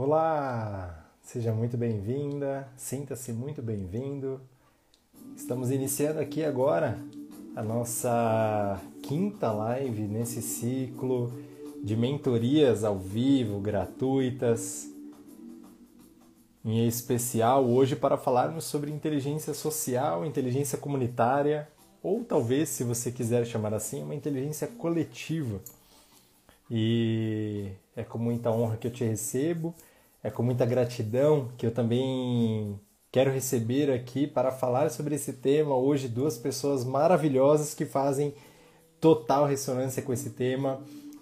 Olá, seja muito bem-vinda, sinta-se muito bem-vindo. Estamos iniciando aqui agora a nossa quinta live nesse ciclo de mentorias ao vivo, gratuitas, em especial hoje para falarmos sobre inteligência social, inteligência comunitária, ou talvez, se você quiser chamar assim, uma inteligência coletiva. E é com muita honra que eu te recebo é com muita gratidão que eu também quero receber aqui para falar sobre esse tema hoje duas pessoas maravilhosas que fazem total ressonância com esse tema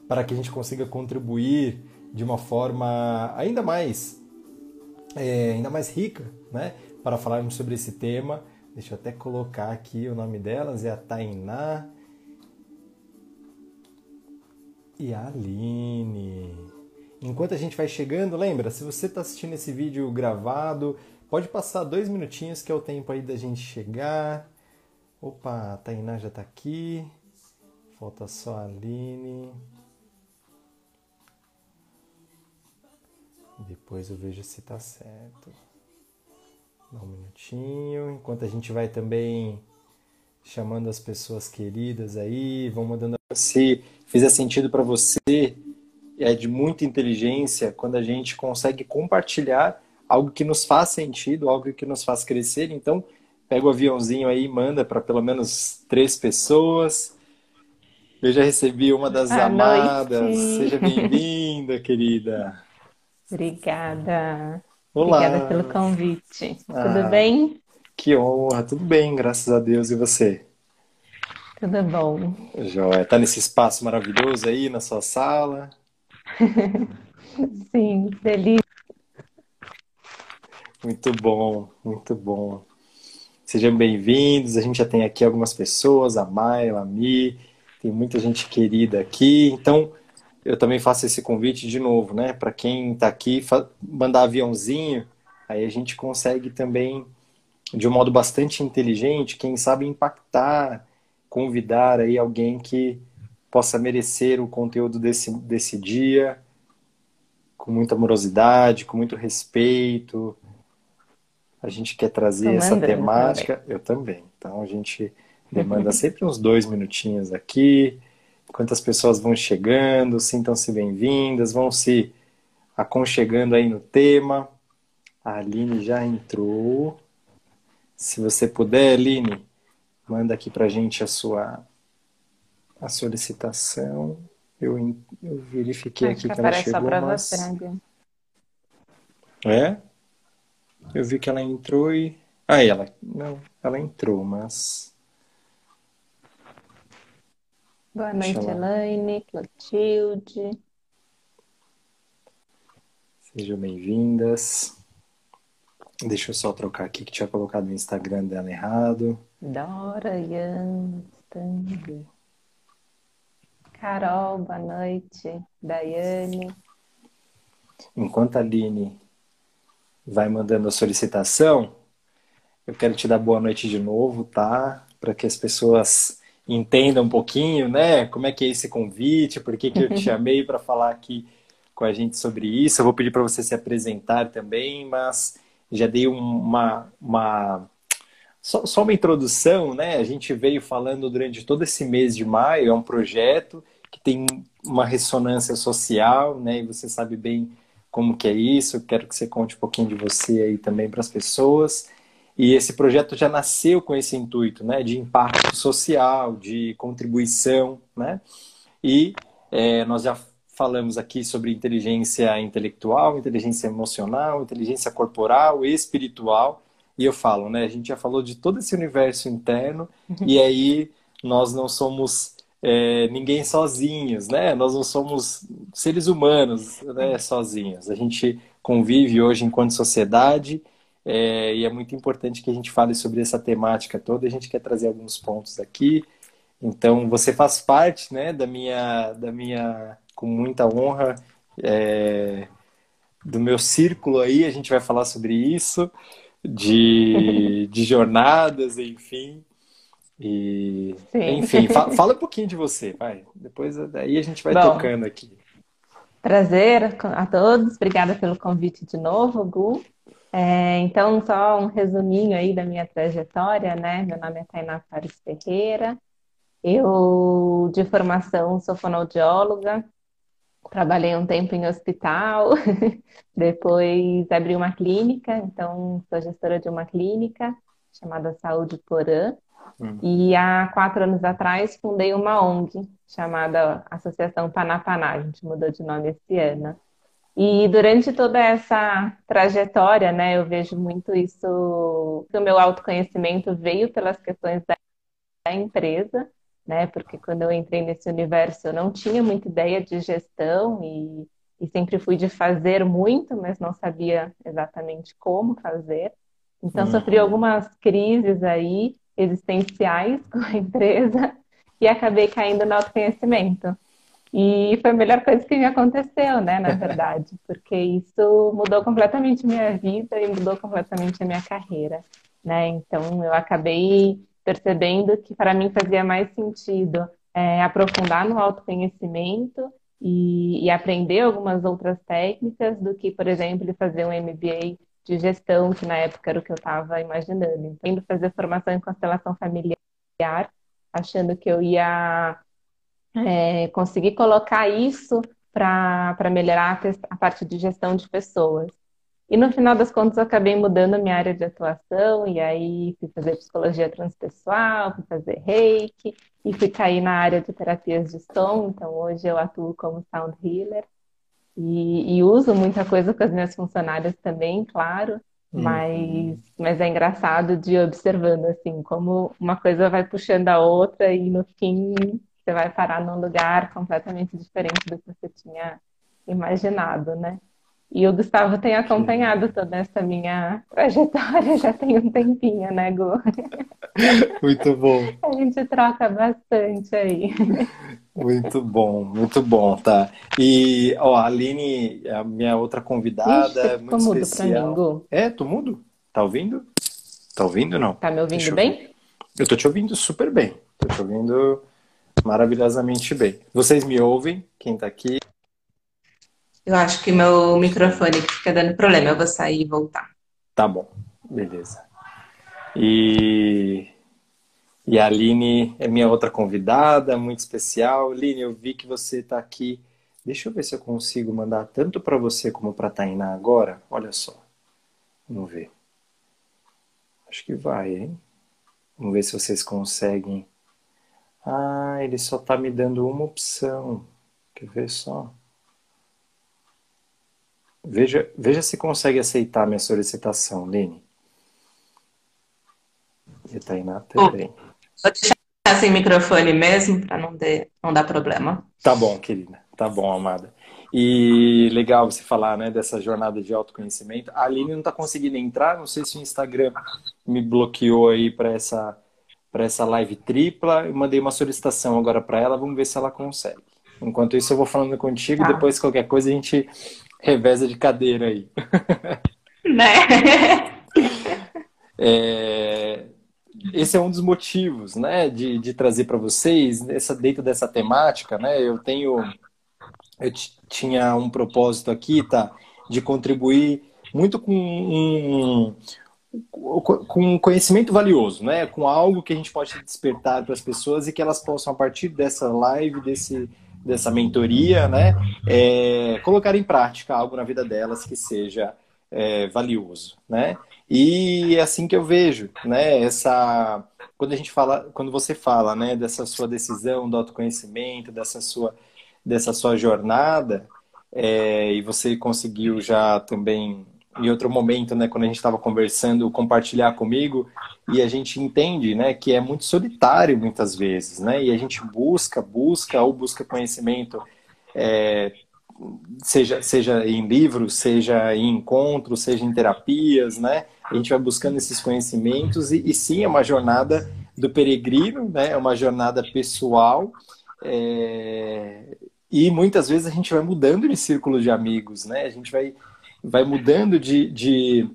para que a gente consiga contribuir de uma forma ainda mais é, ainda mais rica, né? Para falarmos sobre esse tema. Deixa eu até colocar aqui o nome delas, é a Tainá e a Aline. Enquanto a gente vai chegando, lembra, se você está assistindo esse vídeo gravado, pode passar dois minutinhos que é o tempo aí da gente chegar. Opa, a Tainá já está aqui. Falta só a Aline. Depois eu vejo se está certo. Dá um minutinho. Enquanto a gente vai também chamando as pessoas queridas aí, vão mandando se fizer sentido para você é de muita inteligência quando a gente consegue compartilhar algo que nos faz sentido, algo que nos faz crescer. Então, pega o aviãozinho aí e manda para pelo menos três pessoas. Eu já recebi uma das Boa amadas. Noite. Seja bem-vinda, querida. Obrigada. Olá. Obrigada pelo convite. Ah, Tudo bem? Que honra. Tudo bem, graças a Deus. E você? Tudo bom. Joia. Tá nesse espaço maravilhoso aí na sua sala? Sim, delícia. Muito bom, muito bom. Sejam bem-vindos. A gente já tem aqui algumas pessoas, a Maia, a Mi, tem muita gente querida aqui. Então, eu também faço esse convite de novo, né? Para quem está aqui, mandar aviãozinho, aí a gente consegue também, de um modo bastante inteligente, quem sabe impactar, convidar aí alguém que possa merecer o conteúdo desse, desse dia com muita amorosidade, com muito respeito. A gente quer trazer essa temática. Também. Eu também. Então a gente demanda sempre uns dois minutinhos aqui. Enquanto as pessoas vão chegando, sintam-se bem-vindas, vão se aconchegando aí no tema. A Aline já entrou. Se você puder, Aline, manda aqui pra gente a sua a solicitação. Eu, eu verifiquei Acho aqui que, que ela chegou, mas... É? Eu vi que ela entrou e... Ah, ela... Não, ela entrou, mas... Boa noite, ela... Elaine, Clotilde. Sejam bem-vindas. Deixa eu só trocar aqui que tinha colocado no Instagram dela errado. Dora Yan Carol, boa noite. Daiane. Enquanto a Aline vai mandando a solicitação, eu quero te dar boa noite de novo, tá? Para que as pessoas entendam um pouquinho, né? Como é que é esse convite, por que, que eu te chamei para falar aqui com a gente sobre isso. Eu vou pedir para você se apresentar também, mas já dei uma, uma só, só, uma introdução, né? A gente veio falando durante todo esse mês de maio, é um projeto que tem uma ressonância social, né? E você sabe bem como que é isso. Quero que você conte um pouquinho de você aí também para as pessoas. E esse projeto já nasceu com esse intuito, né? De impacto social, de contribuição, né? E é, nós já falamos aqui sobre inteligência intelectual, inteligência emocional, inteligência corporal, espiritual e eu falo, né? A gente já falou de todo esse universo interno uhum. e aí nós não somos é, ninguém sozinhos, né? Nós não somos seres humanos né, uhum. sozinhos. A gente convive hoje enquanto sociedade é, e é muito importante que a gente fale sobre essa temática toda. A gente quer trazer alguns pontos aqui. Então, você faz parte, né, da minha, da minha, com muita honra, é, do meu círculo aí. A gente vai falar sobre isso de, de jornadas, enfim. E, enfim, fala, fala, um pouquinho de você, vai. Depois daí a gente vai Bom, tocando aqui. Prazer a todos, obrigada pelo convite de novo, Gu. É, então, só um resuminho aí da minha trajetória, né? Meu nome é Tainá Fares Ferreira, eu, de formação, sou fonoaudióloga, trabalhei um tempo em hospital, depois abri uma clínica, então sou gestora de uma clínica chamada Saúde Porã, Hum. E há quatro anos atrás fundei uma ONG chamada Associação Panapaná, a gente mudou de nome esse ano. E durante toda essa trajetória, né, eu vejo muito isso, que o meu autoconhecimento veio pelas questões da empresa, né, porque quando eu entrei nesse universo eu não tinha muita ideia de gestão e, e sempre fui de fazer muito, mas não sabia exatamente como fazer. Então, uhum. sofri algumas crises aí, existenciais com a empresa e acabei caindo no autoconhecimento. E foi a melhor coisa que me aconteceu, né, na verdade, porque isso mudou completamente minha vida e mudou completamente a minha carreira, né? Então eu acabei percebendo que para mim fazia mais sentido é, aprofundar no autoconhecimento e, e, aprender algumas outras técnicas do que, por exemplo, fazer um MBA de gestão, que na época era o que eu estava imaginando. Então, indo fazer formação em constelação familiar, achando que eu ia é, conseguir colocar isso para melhorar a parte de gestão de pessoas. E no final das contas, eu acabei mudando minha área de atuação, e aí fui fazer psicologia transpessoal, fui fazer reiki, e fui cair na área de terapias de som. Então, hoje eu atuo como sound healer. E, e, uso muita coisa com as minhas funcionárias também, claro, uhum. mas, mas é engraçado de ir observando, assim, como uma coisa vai puxando a outra e no fim você vai parar num lugar completamente diferente do que você tinha imaginado, né? E o Gustavo tem acompanhado toda essa minha trajetória já tem um tempinho, né, Gu? Muito bom. A gente troca bastante aí. Muito bom, muito bom, tá? E, ó, a Aline, a minha outra convidada, Ixi, muito mudo especial. Pra mim, É, tô mudo? Tá ouvindo? Tá ouvindo não? Tá me ouvindo bem? Eu tô te ouvindo super bem. Tô te ouvindo maravilhosamente bem. Vocês me ouvem? Quem tá aqui? Eu acho que meu microfone fica dando problema. Eu vou sair e voltar. Tá bom, beleza. E e a Aline é minha outra convidada, muito especial. Aline, eu vi que você está aqui. Deixa eu ver se eu consigo mandar tanto para você como para a Tainá agora. Olha só. Vamos ver. Acho que vai, hein? Vamos ver se vocês conseguem. Ah, ele só está me dando uma opção. Quer ver só? Veja, veja se consegue aceitar minha solicitação, Lene. E a Tainá também. Oh. Vou deixar sem microfone mesmo, para não, não dar problema. Tá bom, querida. Tá bom, amada. E legal você falar né, dessa jornada de autoconhecimento. A Aline não está conseguindo entrar, não sei se o Instagram me bloqueou aí para essa, essa live tripla. Eu mandei uma solicitação agora para ela, vamos ver se ela consegue. Enquanto isso, eu vou falando contigo, tá. depois qualquer coisa a gente reveza de cadeira aí. Né? é, esse é um dos motivos, né, de, de trazer para vocês essa dentro dessa temática, né? Eu tenho, eu tinha um propósito aqui, tá, de contribuir muito com um, com conhecimento valioso, né? Com algo que a gente pode despertar para as pessoas e que elas possam a partir dessa live, desse dessa mentoria, né, é, colocar em prática algo na vida delas que seja é, valioso, né? E é assim que eu vejo, né? Essa quando a gente fala, quando você fala, né, dessa sua decisão do autoconhecimento, dessa sua dessa sua jornada, é, e você conseguiu já também em outro momento, né, quando a gente estava conversando, compartilhar comigo, e a gente entende, né, que é muito solitário muitas vezes, né, e a gente busca, busca ou busca conhecimento é, seja, seja em livros, seja em encontros, seja em terapias, né? A gente vai buscando esses conhecimentos e, e sim, é uma jornada do peregrino, né? É uma jornada pessoal é... e muitas vezes a gente vai mudando de círculo de amigos, né? A gente vai, vai mudando de, de,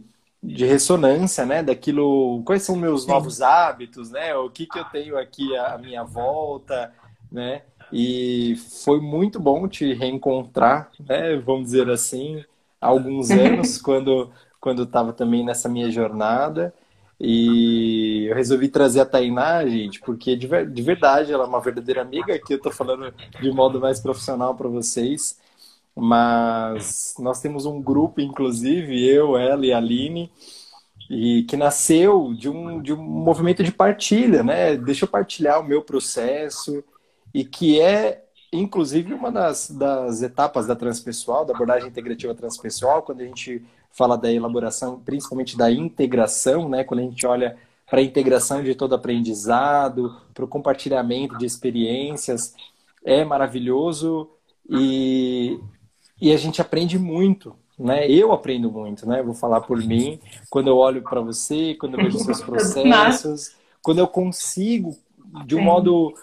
de ressonância, né? Daquilo, quais são meus novos hábitos, né? O que, que eu tenho aqui à minha volta, né? E foi muito bom te reencontrar, né? Vamos dizer assim, há alguns anos, quando quando estava também nessa minha jornada. E eu resolvi trazer a Tainá, gente, porque de, de verdade ela é uma verdadeira amiga, que eu estou falando de modo mais profissional para vocês. Mas nós temos um grupo, inclusive, eu, ela e a Aline, e que nasceu de um, de um movimento de partilha, né? Deixa eu partilhar o meu processo, e que é, inclusive, uma das, das etapas da transpessoal, da abordagem integrativa transpessoal, quando a gente fala da elaboração, principalmente da integração, né? Quando a gente olha para a integração de todo aprendizado, para o compartilhamento de experiências, é maravilhoso e, e a gente aprende muito, né? Eu aprendo muito, né? Vou falar por mim. Quando eu olho para você, quando eu vejo seus processos, quando eu consigo, de um modo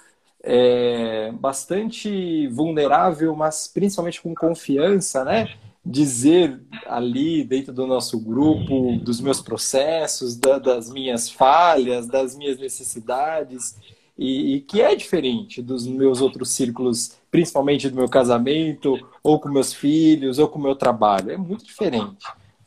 é, bastante vulnerável, mas principalmente com confiança, né? Dizer ali dentro do nosso grupo, dos meus processos, da, das minhas falhas, das minhas necessidades, e, e, que é diferente dos meus outros círculos, principalmente do meu casamento, ou com meus filhos, ou com o meu trabalho. É muito diferente.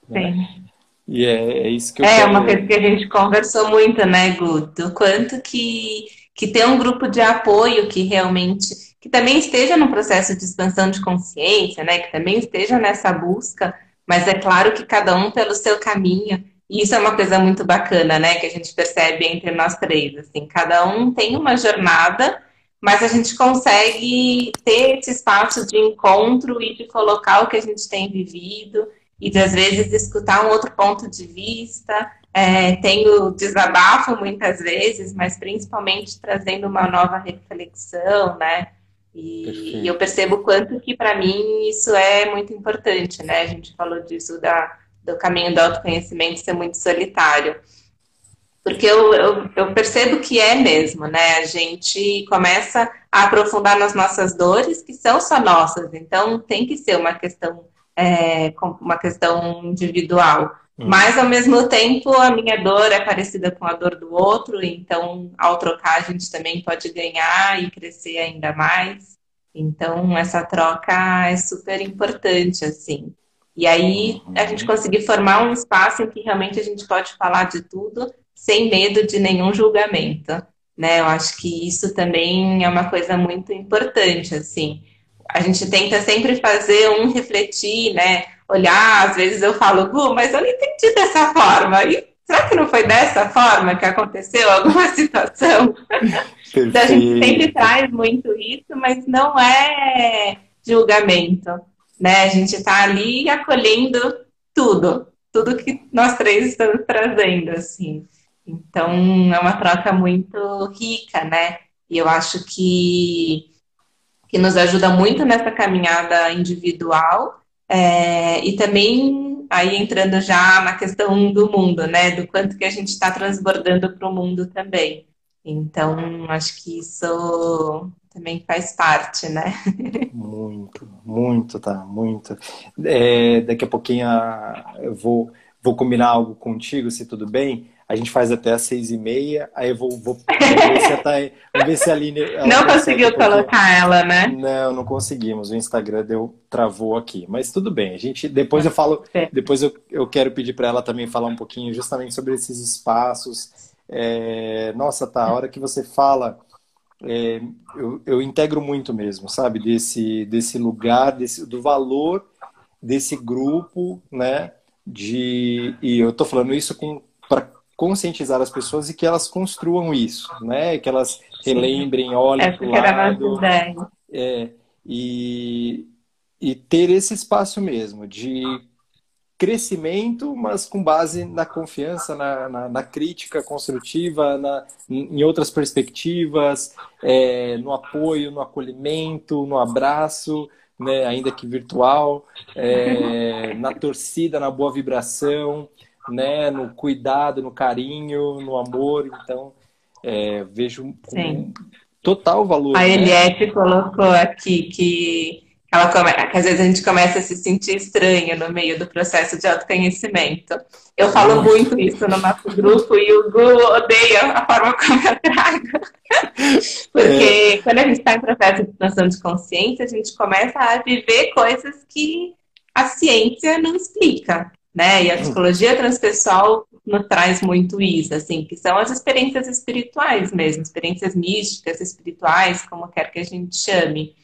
Né? Sim. E é, é, isso que eu É quero... uma coisa que a gente conversou muito, né, Guto? Quanto que, que ter um grupo de apoio que realmente que também esteja no processo de expansão de consciência, né? Que também esteja nessa busca, mas é claro que cada um pelo seu caminho. E isso é uma coisa muito bacana, né? Que a gente percebe entre nós três. Assim, cada um tem uma jornada, mas a gente consegue ter esse espaço de encontro e de colocar o que a gente tem vivido e de, às vezes escutar um outro ponto de vista. É, tenho desabafo muitas vezes, mas principalmente trazendo uma nova reflexão, né? E, e eu percebo quanto que para mim isso é muito importante, né? A gente falou disso da do caminho do autoconhecimento ser muito solitário. Porque eu, eu, eu, percebo que é mesmo, né? A gente começa a aprofundar nas nossas dores, que são só nossas, então tem que ser uma questão, é, uma questão individual. Hum. Mas, ao mesmo tempo, a minha dor é parecida com a dor do outro, então, ao trocar, a gente também pode ganhar e crescer ainda mais. Então, essa troca é super importante, assim. E aí a gente conseguir formar um espaço em que realmente a gente pode falar de tudo sem medo de nenhum julgamento, né? Eu acho que isso também é uma coisa muito importante, assim. A gente tenta sempre fazer um refletir, né? Olhar, às vezes eu falo, Gu, mas eu não entendi dessa forma. E será que não foi dessa forma que aconteceu alguma situação? então a gente sempre traz muito isso, mas não é julgamento né? A gente está ali acolhendo tudo, tudo que nós três estamos trazendo, assim. Então, é uma troca muito rica, né? E eu acho que, que nos ajuda muito nessa caminhada individual é, e também aí entrando já na questão do mundo, né? Do quanto que a gente está transbordando para o mundo também. Então, acho que isso também faz parte, né? Muito, muito, tá, muito. É, daqui a pouquinho ah, eu vou, vou combinar algo contigo, se tudo bem. A gente faz até às seis e meia, aí eu vou, vou, vou ver se a, tá, vou ver se a Aline... Não conseguiu colocar ela, né? Não, não conseguimos. O Instagram deu, travou aqui. Mas tudo bem, a gente... Depois eu falo... É. Depois eu, eu quero pedir para ela também falar um pouquinho justamente sobre esses espaços. É, nossa, tá, a hora que você fala é, eu, eu integro muito mesmo, sabe? Desse, desse lugar, desse, do valor desse grupo, né? De, e eu tô falando isso para conscientizar as pessoas e que elas construam isso, né? Que elas relembrem, olhem para o lado. É, e, e ter esse espaço mesmo de crescimento, mas com base na confiança, na, na, na crítica construtiva, na, em outras perspectivas, é, no apoio, no acolhimento, no abraço, né, ainda que virtual, é, na torcida, na boa vibração, né, no cuidado, no carinho, no amor. Então, é, vejo com total valor. A né? Eliette colocou aqui que ela come... que às vezes a gente começa a se sentir estranho no meio do processo de autoconhecimento. Eu falo muito isso no nosso grupo e o Gu odeia a forma como eu trago. Porque é. quando a gente está em processo de expansão de consciência, a gente começa a viver coisas que a ciência não explica, né? E a psicologia transpessoal nos traz muito isso, assim, que são as experiências espirituais mesmo, experiências místicas, espirituais, como quer que a gente chame.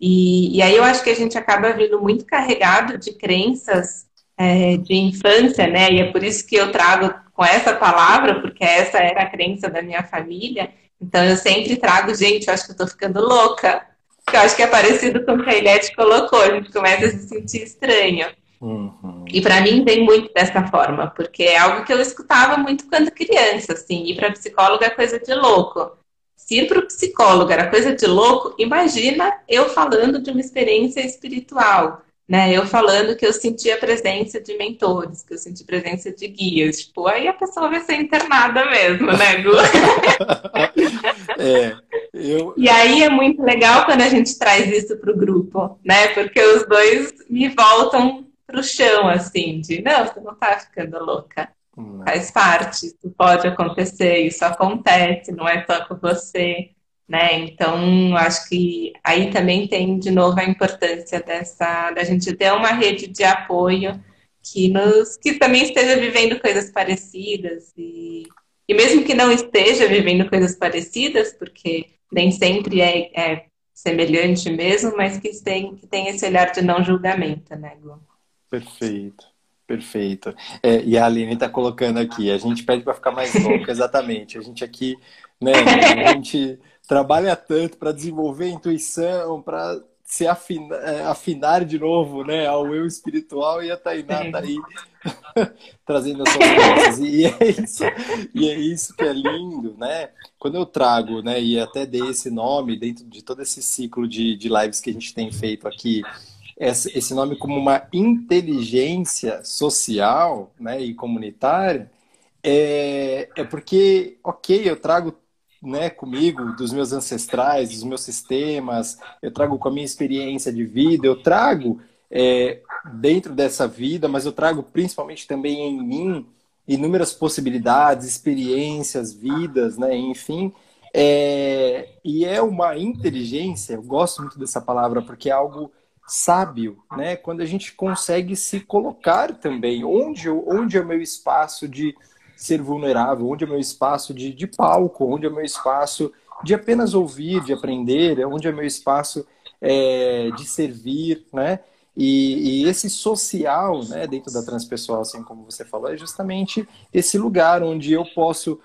E, e aí eu acho que a gente acaba vindo muito carregado de crenças é, de infância, né? E é por isso que eu trago com essa palavra, porque essa era a crença da minha família. Então eu sempre trago, gente, eu acho que eu tô ficando louca. Eu acho que é parecido com o que a Ilete colocou, a gente começa a se sentir estranho. Uhum. E para mim vem muito dessa forma, porque é algo que eu escutava muito quando criança, assim, ir para psicóloga é coisa de louco. Se ir para o psicólogo era coisa de louco, imagina eu falando de uma experiência espiritual, né? Eu falando que eu senti a presença de mentores, que eu senti presença de guias. Tipo, aí a pessoa vai ser internada mesmo, né, Gu? é, eu... E aí é muito legal quando a gente traz isso para o grupo, né? Porque os dois me voltam para o chão, assim, de não, você não está ficando louca. Não. Faz parte, isso pode acontecer, isso acontece, não é só com você, né? Então, acho que aí também tem de novo a importância dessa da gente ter uma rede de apoio que nos que também esteja vivendo coisas parecidas e, e mesmo que não esteja vivendo coisas parecidas, porque nem sempre é, é semelhante mesmo, mas que tem, que tem esse olhar de não julgamento, né, Gu? Perfeito. Perfeito. É, e a Aline está colocando aqui, a gente pede para ficar mais louco, exatamente. A gente aqui, né, a gente trabalha tanto para desenvolver intuição, para se afinar, é, afinar de novo né, ao eu espiritual e a Tainá está aí trazendo as suas coisas. E é, isso, e é isso que é lindo, né? Quando eu trago, né, e até dei esse nome dentro de todo esse ciclo de, de lives que a gente tem feito aqui, esse nome como uma inteligência social né, e comunitária, é, é porque, ok, eu trago né, comigo dos meus ancestrais, dos meus sistemas, eu trago com a minha experiência de vida, eu trago é, dentro dessa vida, mas eu trago principalmente também em mim inúmeras possibilidades, experiências, vidas, né, enfim. É, e é uma inteligência, eu gosto muito dessa palavra, porque é algo sábio, né? Quando a gente consegue se colocar também, onde, onde é o meu espaço de ser vulnerável, onde é o meu espaço de, de palco, onde é o meu espaço de apenas ouvir, de aprender, onde é o meu espaço é, de servir, né? E, e, esse social, né, dentro da transpessoal, assim como você falou, é justamente esse lugar onde eu posso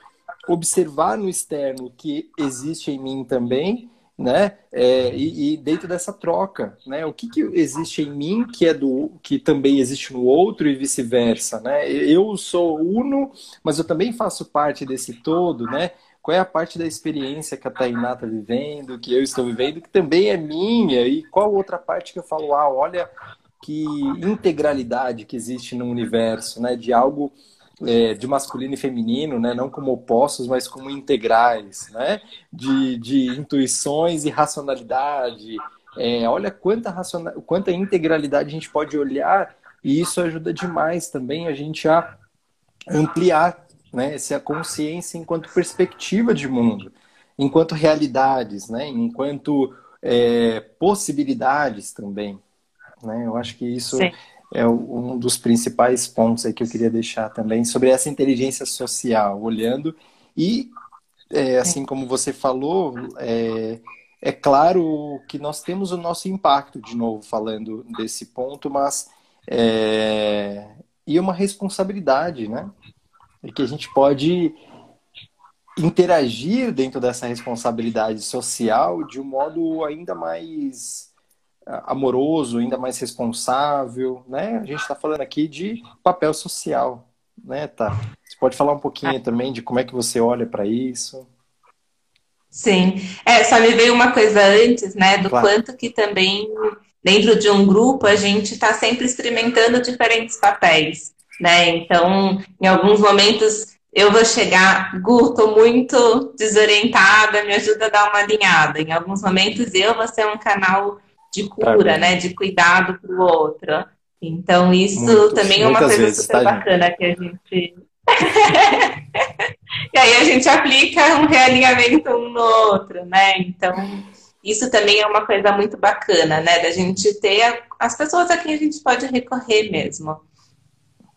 observar no externo que existe em mim também né? É, e, e, dentro dessa troca, né? O que, que existe em mim que é do que também existe no outro e vice-versa, né? Eu sou uno, mas eu também faço parte desse todo, né? Qual é a parte da experiência que a Tainá está vivendo, que eu estou vivendo, que também é minha, e qual outra parte que eu falo, ah, olha que integralidade que existe no universo, né? De algo é, de masculino e feminino, né? não como opostos, mas como integrais, né? de, de intuições e racionalidade. É, olha quanta, racional, quanta integralidade a gente pode olhar, e isso ajuda demais também a gente a ampliar né? essa consciência enquanto perspectiva de mundo, enquanto realidades, né? enquanto é, possibilidades também. Né? Eu acho que isso. Sim é um dos principais pontos aí que eu queria deixar também sobre essa inteligência social, olhando e é, assim como você falou, é, é claro que nós temos o nosso impacto, de novo falando desse ponto, mas é, e uma responsabilidade, né? E que a gente pode interagir dentro dessa responsabilidade social de um modo ainda mais amoroso, ainda mais responsável, né? A gente está falando aqui de papel social, né, tá? Você pode falar um pouquinho também de como é que você olha para isso? Sim, é, só me veio uma coisa antes, né, do claro. quanto que também dentro de um grupo a gente está sempre experimentando diferentes papéis, né? Então, em alguns momentos eu vou chegar, Gu, tô muito desorientada, me ajuda a dar uma alinhada. Em alguns momentos eu vou ser um canal de cura, né? De cuidado para o outro. Então, isso Muitos, também é uma coisa vezes, super tá, bacana gente? que a gente. e aí a gente aplica um realinhamento um no outro, né? Então, isso também é uma coisa muito bacana, né? Da gente ter as pessoas a quem a gente pode recorrer mesmo.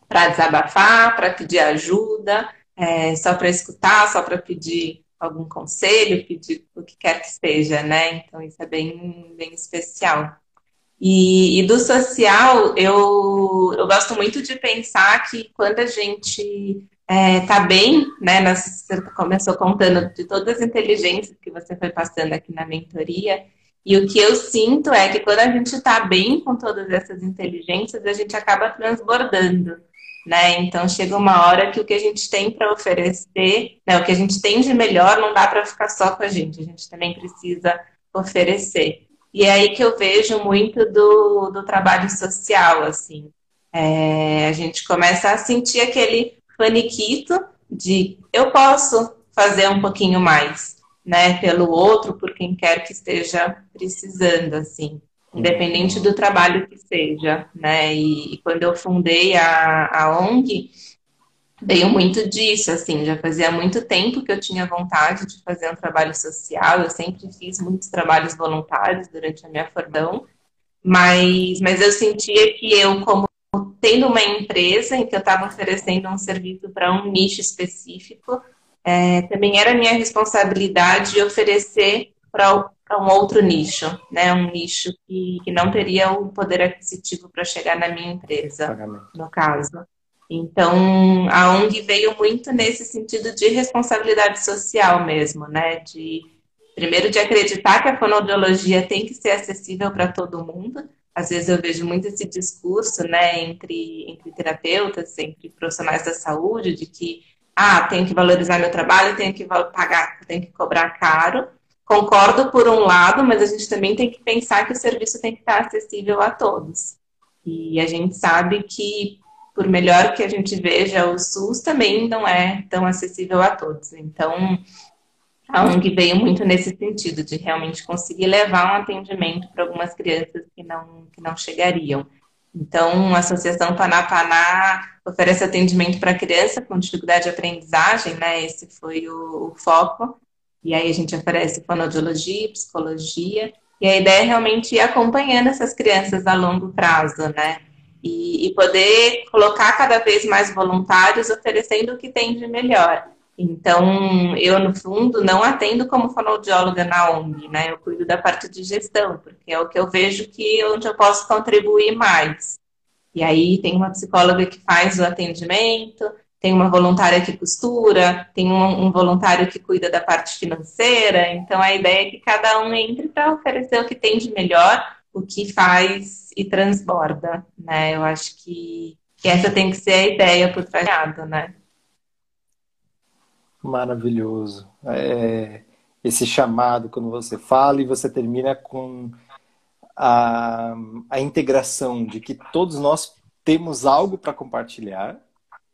Para desabafar, para pedir ajuda, é, só para escutar, só para pedir algum conselho, pedir o que quer que seja, né? Então, isso é bem, bem especial. E, e, do social, eu, eu gosto muito de pensar que quando a gente é, bem, né? Você começou contando de todas as inteligências que você foi passando aqui na mentoria. E o que eu sinto é que quando a gente está bem com todas essas inteligências, a gente acaba transbordando. Né? Então chega uma hora que o que a gente tem para oferecer, né, o que a gente tem de melhor, não dá para ficar só com a gente, a gente também precisa oferecer. E é aí que eu vejo muito do, do trabalho social, assim. É, a gente começa a sentir aquele paniquito de eu posso fazer um pouquinho mais, né, pelo outro, por quem quer que esteja precisando, assim, independente do trabalho que seja, né, e, e quando eu fundei a, a ONG, veio muito disso, assim, já fazia muito tempo que eu tinha vontade de fazer um trabalho social, eu sempre fiz muitos trabalhos voluntários durante a minha fordão, mas, mas eu sentia que eu, como tendo uma empresa em que eu estava oferecendo um serviço para um nicho específico, é, também era minha responsabilidade oferecer para um outro nicho, né? Um nicho que, que não teria o poder aquisitivo para chegar na minha empresa, no caso. Então, a ONG veio muito nesse sentido de responsabilidade social mesmo, né? De primeiro de acreditar que a fonoaudiologia tem que ser acessível para todo mundo. Às vezes eu vejo muito esse discurso, né, entre, entre terapeutas, entre profissionais da saúde, de que ah, tenho que valorizar meu trabalho, tenho que pagar, tenho que cobrar caro. Concordo por um lado, mas a gente também tem que pensar que o serviço tem que estar acessível a todos. E a gente sabe que por melhor que a gente veja, o SUS também não é tão acessível a todos. Então, a ONG veio muito nesse sentido, de realmente conseguir levar um atendimento para algumas crianças que não, que não chegariam. Então, a Associação Panapaná oferece atendimento para criança com dificuldade de aprendizagem, né? Esse foi o, o foco. E aí a gente oferece fonoaudiologia, psicologia. E a ideia é realmente ir acompanhando essas crianças a longo prazo, né? e, e poder colocar cada vez mais voluntários oferecendo o que tem de melhor. Então, eu, no fundo, não atendo como fonoaudióloga na ONG, né? Eu cuido da parte de gestão, porque é o que eu vejo que onde eu posso contribuir mais. E aí tem uma psicóloga que faz o atendimento, tem uma voluntária que costura, tem um, um voluntário que cuida da parte financeira. Então, a ideia é que cada um entre para oferecer o que tem de melhor o que faz e transborda, né? Eu acho que, que essa tem que ser a ideia por trajado, né? Maravilhoso. É, esse chamado, quando você fala e você termina com a, a integração de que todos nós temos algo para compartilhar,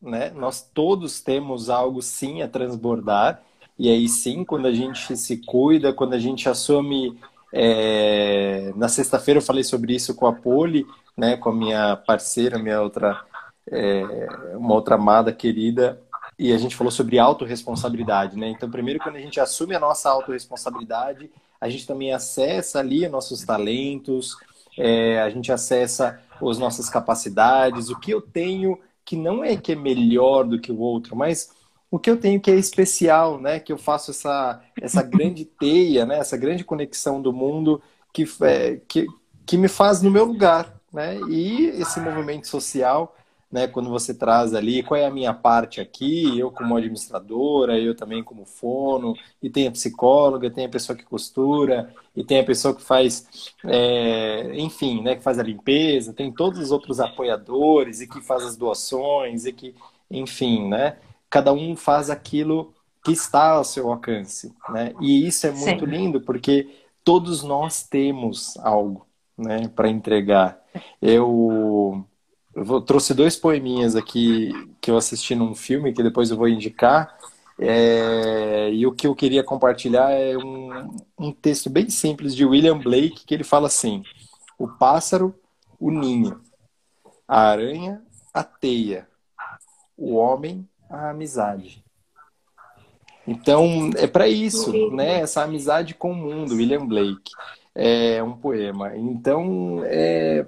né? Nós todos temos algo sim a transbordar. E aí sim, quando a gente se cuida, quando a gente assume é, na sexta-feira eu falei sobre isso com a Poli, né, com a minha parceira, minha outra, é, uma outra amada querida, e a gente falou sobre autorresponsabilidade, né? Então, primeiro, quando a gente assume a nossa autorresponsabilidade, a gente também acessa ali nossos talentos, é, a gente acessa as nossas capacidades, o que eu tenho que não é que é melhor do que o outro, mas o que eu tenho que é especial, né? Que eu faço essa, essa grande teia, né? Essa grande conexão do mundo que, é, que, que me faz no meu lugar, né? E esse movimento social, né? Quando você traz ali, qual é a minha parte aqui? Eu como administradora, eu também como fono, e tem a psicóloga, tem a pessoa que costura, e tem a pessoa que faz, é, enfim, né? Que faz a limpeza, tem todos os outros apoiadores e que faz as doações e que, enfim, né? cada um faz aquilo que está ao seu alcance, né? E isso é muito Sim. lindo porque todos nós temos algo, né, para entregar. Eu, eu vou, trouxe dois poeminhas aqui que eu assisti num filme que depois eu vou indicar. É, e o que eu queria compartilhar é um, um texto bem simples de William Blake que ele fala assim: O pássaro, o ninho. A aranha, a teia. O homem, a amizade. Então, é para isso, né? Essa amizade com o mundo, William Blake. É um poema. Então, é,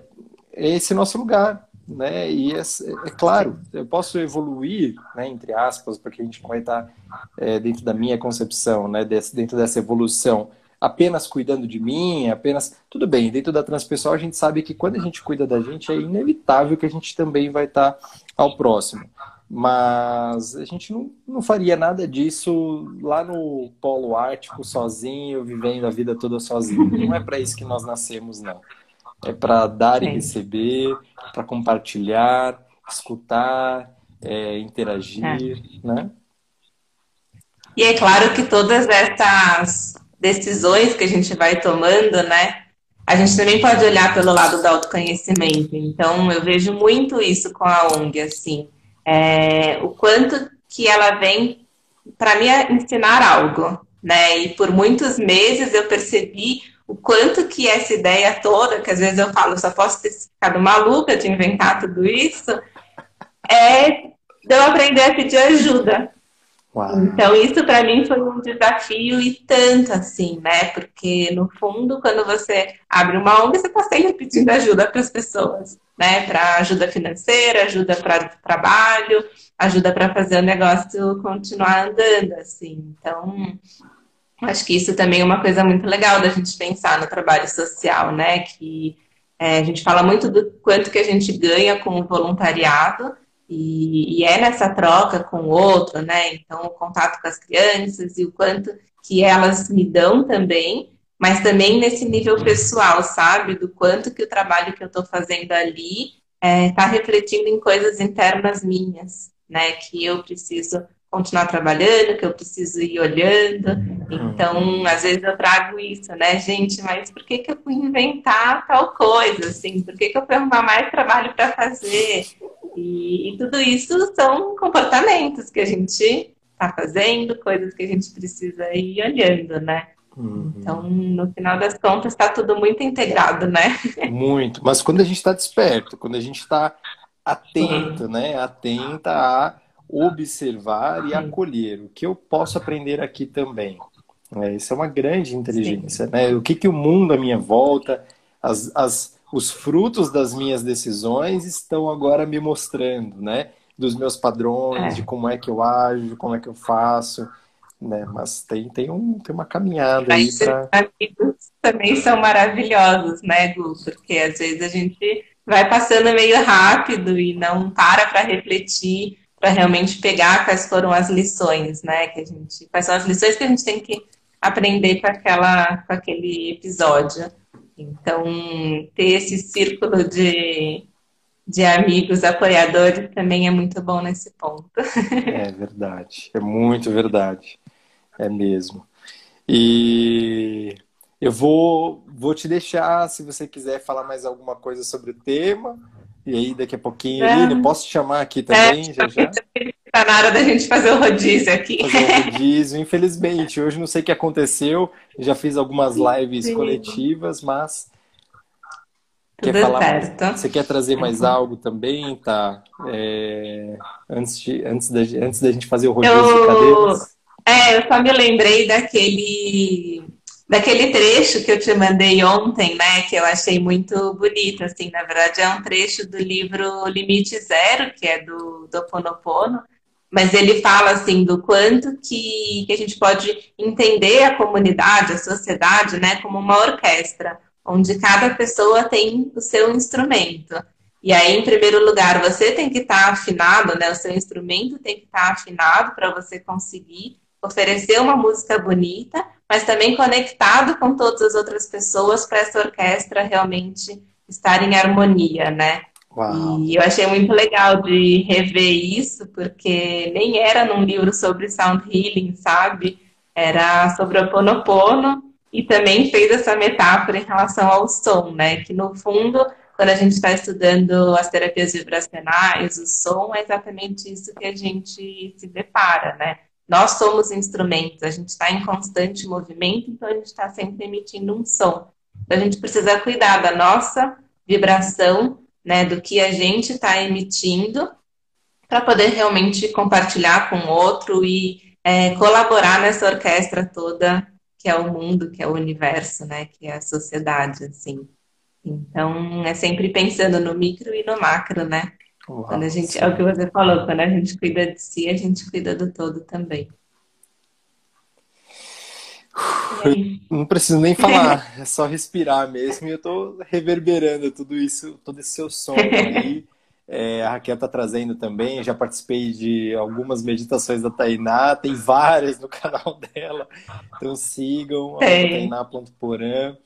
é esse nosso lugar, né? E é, é, claro, eu posso evoluir, né, entre aspas, porque a gente vai estar é, dentro da minha concepção, né, desse, dentro dessa evolução, apenas cuidando de mim, apenas tudo bem. Dentro da transpessoal a gente sabe que quando a gente cuida da gente é inevitável que a gente também vai estar ao próximo. Mas a gente não, não faria nada disso lá no Polo Ártico sozinho, vivendo a vida toda sozinho. Não é para isso que nós nascemos, não. É para dar e receber, para compartilhar, escutar, é, interagir, é. né? E é claro que todas essas decisões que a gente vai tomando, né? A gente também pode olhar pelo lado do autoconhecimento. Então, eu vejo muito isso com a ONG, assim é, o quanto que ela vem para me ensinar algo, né? E por muitos meses eu percebi o quanto que essa ideia toda, que às vezes eu falo, só posso ter ficado maluca de inventar tudo isso, é de eu aprender a pedir ajuda. Uau. Então, isso para mim foi um desafio e tanto assim, né? Porque, no fundo, quando você abre uma ONG, você está sempre pedindo ajuda para as pessoas né? Para ajuda financeira, ajuda para trabalho, ajuda para fazer o negócio continuar andando, assim. Então, acho que isso também é uma coisa muito legal da gente pensar no trabalho social, né? Que é, a gente fala muito do quanto que a gente ganha com o voluntariado e, e, é nessa troca com o outro, né? Então, o contato com as crianças e o quanto que elas me dão também mas também nesse nível pessoal, sabe? Do quanto que o trabalho que eu estou fazendo ali está é, tá refletindo em coisas internas minhas, né? Que eu preciso continuar trabalhando, que eu preciso ir olhando. Então, às vezes eu trago isso, né, gente? Mas por que, que eu fui inventar tal coisa, assim? Por que, que eu fui arrumar mais trabalho para fazer? E, e tudo isso são comportamentos que a gente está fazendo, coisas que a gente precisa ir olhando, né? Uhum. Então, no final das contas, está tudo muito integrado, né? Muito. Mas quando a gente está desperto, quando a gente está atento, Sim. né? Atenta a observar e acolher. O que eu posso aprender aqui também? É, isso é uma grande inteligência, Sim. né? O que, que o mundo à minha volta, as, as, os frutos das minhas decisões estão agora me mostrando, né? Dos meus padrões, é. de como é que eu ajo, como é que eu faço né? Mas tem, tem, um, tem uma caminhada aí para. amigos também são maravilhosos, né, Gu? Porque às vezes a gente vai passando meio rápido e não para para refletir, para realmente pegar quais foram as lições, né? Que a gente, quais são as lições que a gente tem que aprender com, aquela, com aquele episódio. Então, ter esse círculo de, de amigos apoiadores também é muito bom nesse ponto. É verdade, é muito verdade. É mesmo. E eu vou, vou te deixar, se você quiser falar mais alguma coisa sobre o tema. E aí, daqui a pouquinho, é. posso te chamar aqui também? É, já, já? Tá na hora da gente fazer o rodízio aqui. Fazer o rodízio, infelizmente. Hoje não sei o que aconteceu. Já fiz algumas lives Sim. coletivas, mas. Tudo quer falar certo. Mais? Você quer trazer mais uhum. algo também, tá? É... Antes, de, antes, da, antes da gente fazer o rodízio eu... de cadeiras. É, eu só me lembrei daquele daquele trecho que eu te mandei ontem, né, que eu achei muito bonito, assim, na verdade é um trecho do livro Limite Zero, que é do, do Ponopono, mas ele fala, assim, do quanto que, que a gente pode entender a comunidade, a sociedade, né, como uma orquestra, onde cada pessoa tem o seu instrumento. E aí, em primeiro lugar, você tem que estar afinado, né, o seu instrumento tem que estar afinado para você conseguir oferecer uma música bonita, mas também conectado com todas as outras pessoas para essa orquestra realmente estar em harmonia, né? Uau. E eu achei muito legal de rever isso, porque nem era num livro sobre sound healing, sabe? Era sobre o Ponopono e também fez essa metáfora em relação ao som, né? Que no fundo, quando a gente está estudando as terapias vibracionais, o som é exatamente isso que a gente se depara, né? Nós somos instrumentos, a gente está em constante movimento, então a gente está sempre emitindo um som. Então a gente precisa cuidar da nossa vibração, né, do que a gente está emitindo, para poder realmente compartilhar com o outro e é, colaborar nessa orquestra toda que é o mundo, que é o universo, né, que é a sociedade, assim. Então é sempre pensando no micro e no macro, né? Uau, quando a gente, é o que você falou, quando a gente cuida de si, a gente cuida do todo também. Não preciso nem falar, é só respirar mesmo. E eu tô reverberando tudo isso, todo esse seu som aí. É, a Raquel está trazendo também, já participei de algumas meditações da Tainá, tem várias no canal dela, então sigam, tainá.porã.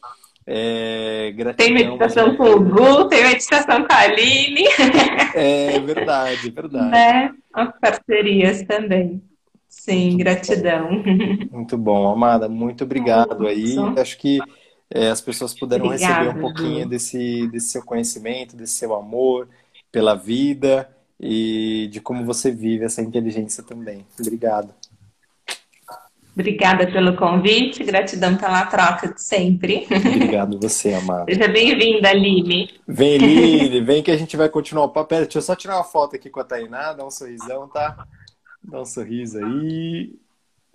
É, tem meditação com o Gu, tem meditação com a Aline. É verdade, verdade. Né? As parcerias também. Sim, gratidão. Muito bom, Amada, muito obrigado aí. Acho que é, as pessoas puderam Obrigada, receber um pouquinho desse, desse seu conhecimento, desse seu amor pela vida e de como você vive essa inteligência também. Obrigado. Obrigada pelo convite, gratidão pela troca de sempre. Obrigado você, amada. Seja bem-vinda, Aline. Vem, Aline, vem que a gente vai continuar o papel. Deixa eu só tirar uma foto aqui com a Tainá, dar um sorrisão, tá? Dá um sorriso aí.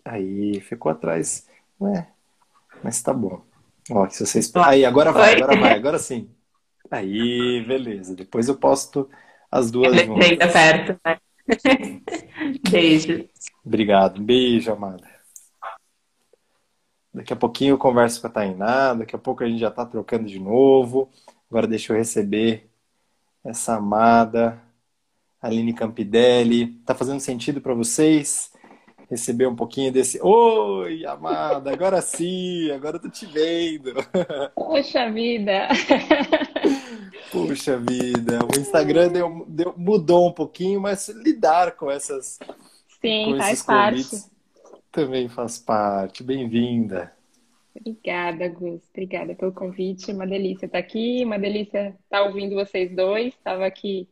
Aí, ficou atrás. Ué, mas tá bom. Ó, se vocês... Aí, agora vai, agora vai, agora sim. Aí, beleza. Depois eu posto as duas juntas. Perto, né? Beijo. Obrigado. Beijo, amada. Daqui a pouquinho eu converso com a Tainá, daqui a pouco a gente já tá trocando de novo. Agora deixa eu receber essa amada Aline Campidelli. Tá fazendo sentido para vocês? receber um pouquinho desse. Oi, amada, agora sim, agora eu tô te vendo. Poxa vida! Puxa vida, o Instagram deu, deu, mudou um pouquinho, mas lidar com essas. Sim, com faz parte. Também faz parte. Bem-vinda. Obrigada, Gus. Obrigada pelo convite. Uma delícia estar aqui, uma delícia estar ouvindo vocês dois. Estava aqui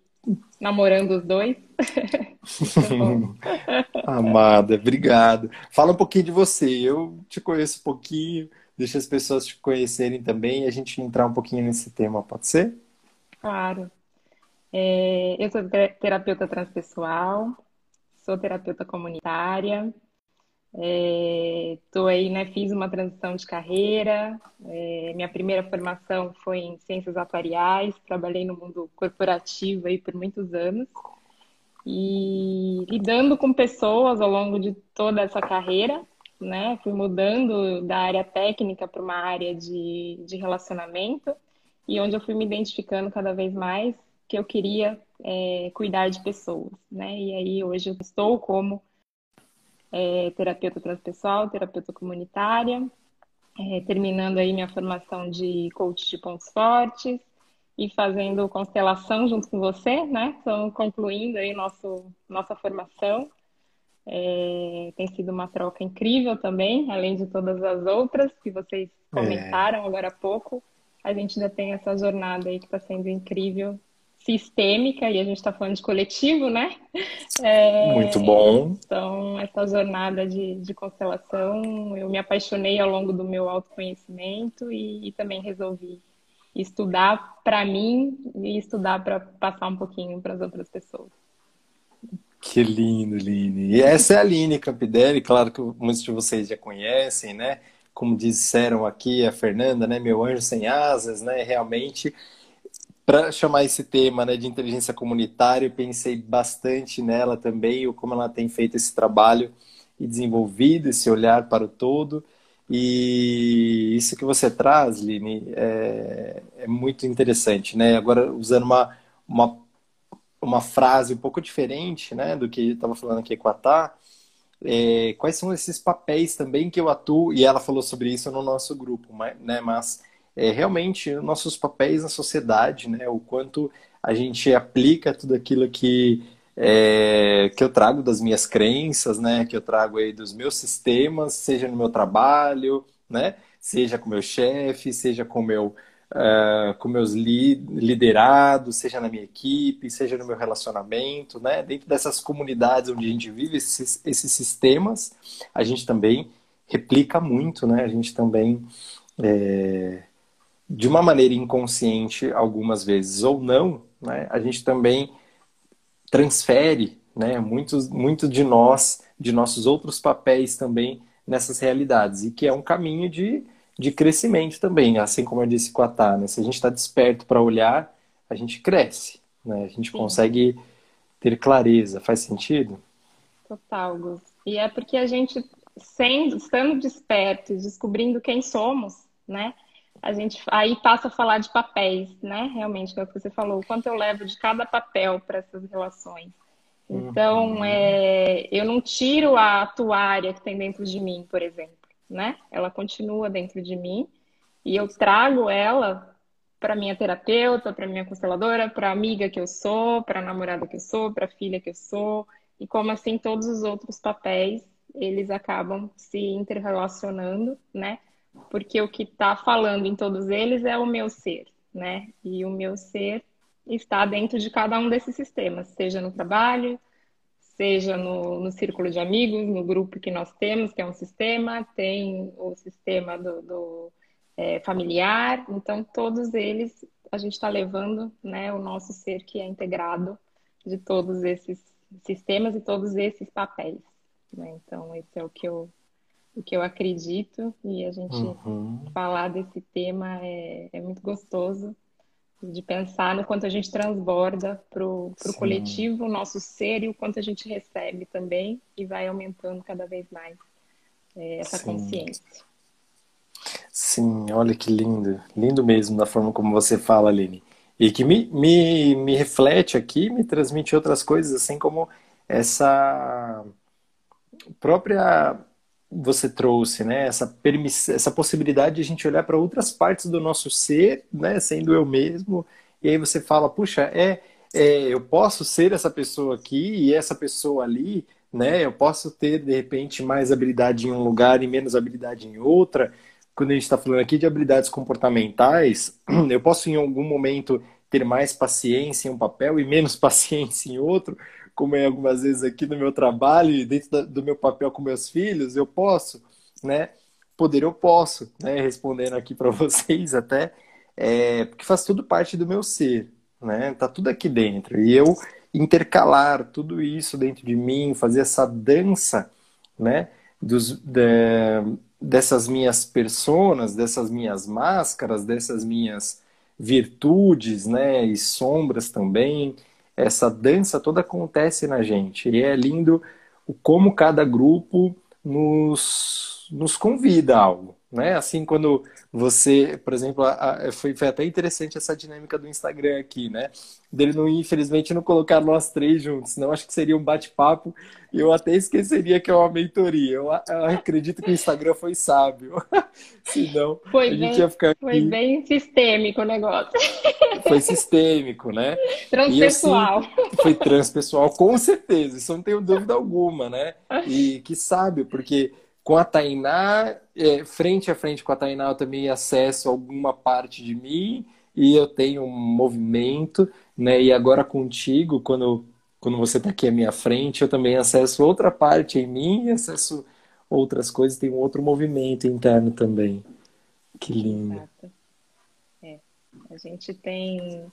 namorando os dois. Amada, obrigado. Fala um pouquinho de você. Eu te conheço um pouquinho, deixa as pessoas te conhecerem também e a gente entrar um pouquinho nesse tema, pode ser? Claro. É, eu sou terapeuta transpessoal, sou terapeuta comunitária, É, aí, né, fiz uma transição de carreira. É, minha primeira formação foi em ciências atuariais. Trabalhei no mundo corporativo aí por muitos anos. E lidando com pessoas ao longo de toda essa carreira, né? Fui mudando da área técnica para uma área de, de relacionamento e onde eu fui me identificando cada vez mais que eu queria é, cuidar de pessoas, né? E aí hoje eu estou como é, terapeuta transpessoal, terapeuta comunitária, é, terminando aí minha formação de coach de pontos fortes e fazendo constelação junto com você, né? Estamos concluindo aí nosso, nossa formação. É, tem sido uma troca incrível também, além de todas as outras que vocês é. comentaram agora há pouco. A gente ainda tem essa jornada aí que está sendo incrível sistêmica, e a gente está falando de coletivo, né? É, Muito bom. Então, essa jornada de, de constelação, eu me apaixonei ao longo do meu autoconhecimento e, e também resolvi estudar para mim e estudar para passar um pouquinho para as outras pessoas. Que lindo, Line. E essa é a Aline Campidelli, claro que muitos de vocês já conhecem, né? Como disseram aqui a Fernanda, né? Meu anjo sem asas, né? Realmente para chamar esse tema né, de inteligência comunitária, eu pensei bastante nela também, como ela tem feito esse trabalho e desenvolvido esse olhar para o todo. E isso que você traz, Line, é, é muito interessante, né? Agora, usando uma, uma, uma frase um pouco diferente né, do que estava falando aqui com a Tá, é, quais são esses papéis também que eu atuo, e ela falou sobre isso no nosso grupo, né? Mas é, realmente nossos papéis na sociedade, né? O quanto a gente aplica tudo aquilo que é, que eu trago das minhas crenças, né? Que eu trago aí dos meus sistemas, seja no meu trabalho, né? Seja com meu chefe, seja com meu uh, com meus li liderados, seja na minha equipe, seja no meu relacionamento, né? Dentro dessas comunidades onde a gente vive esses, esses sistemas, a gente também replica muito, né? A gente também é, de uma maneira inconsciente, algumas vezes ou não, né, a gente também transfere né, muitos, muito de nós, de nossos outros papéis também nessas realidades, e que é um caminho de, de crescimento também, assim como eu disse com a Tá, né? se a gente está desperto para olhar, a gente cresce, né? a gente Sim. consegue ter clareza, faz sentido? Total, Gus. E é porque a gente, sendo, estando despertos, descobrindo quem somos, né? A gente aí passa a falar de papéis, né? Realmente, que é o que você falou, o quanto eu levo de cada papel para essas relações. Então, uhum. é, eu não tiro a toalha que tem dentro de mim, por exemplo, né? Ela continua dentro de mim e eu trago ela para minha terapeuta, para minha consteladora, para a amiga que eu sou, para a namorada que eu sou, para a filha que eu sou, e como assim todos os outros papéis eles acabam se interrelacionando, né? Porque o que está falando em todos eles é o meu ser, né? E o meu ser está dentro de cada um desses sistemas, seja no trabalho, seja no, no círculo de amigos, no grupo que nós temos, que é um sistema, tem o sistema do, do é, familiar, então todos eles a gente está levando né, o nosso ser que é integrado de todos esses sistemas e todos esses papéis. Né? Então, esse é o que eu, o que eu acredito e a gente uhum. falar desse tema é, é muito gostoso de pensar no quanto a gente transborda para o coletivo, o nosso ser e o quanto a gente recebe também e vai aumentando cada vez mais é, essa Sim. consciência. Sim, olha que lindo, lindo mesmo da forma como você fala, Aline. E que me, me, me reflete aqui, me transmite outras coisas, assim como essa própria você trouxe, né? Essa, permiss... essa possibilidade de a gente olhar para outras partes do nosso ser, né? Sendo eu mesmo. E aí você fala, puxa, é, é, eu posso ser essa pessoa aqui e essa pessoa ali, né? Eu posso ter, de repente, mais habilidade em um lugar e menos habilidade em outra. Quando a gente está falando aqui de habilidades comportamentais, eu posso em algum momento ter mais paciência em um papel e menos paciência em outro como é algumas vezes aqui no meu trabalho e dentro do meu papel com meus filhos, eu posso, né? Poder eu posso, né? Respondendo aqui para vocês até, é, porque faz tudo parte do meu ser, né? Tá tudo aqui dentro. E eu intercalar tudo isso dentro de mim, fazer essa dança, né? Dos, de, dessas minhas personas, dessas minhas máscaras, dessas minhas virtudes, né? E sombras também essa dança toda acontece na gente. E é lindo o como cada grupo nos, nos convida a algo. Né? Assim, quando você, por exemplo, a, a, foi, foi até interessante essa dinâmica do Instagram aqui, né? Dele não, infelizmente, não colocar nós três juntos, senão acho que seria um bate-papo e eu até esqueceria que é uma mentoria. Eu, eu acredito que o Instagram foi sábio. senão, foi a gente bem, ia ficar aqui. Foi bem sistêmico o negócio. Foi sistêmico, né? Transpessoal. Assim, foi transpessoal, com certeza, isso não tenho dúvida alguma, né? E que sábio, porque com a Tainá, é, frente a frente com a Tainá, eu também acesso alguma parte de mim e eu tenho um movimento, né? E agora contigo, quando, quando você está aqui à minha frente, eu também acesso outra parte em mim e acesso outras coisas, tem um outro movimento interno também. Que lindo. É. A gente tem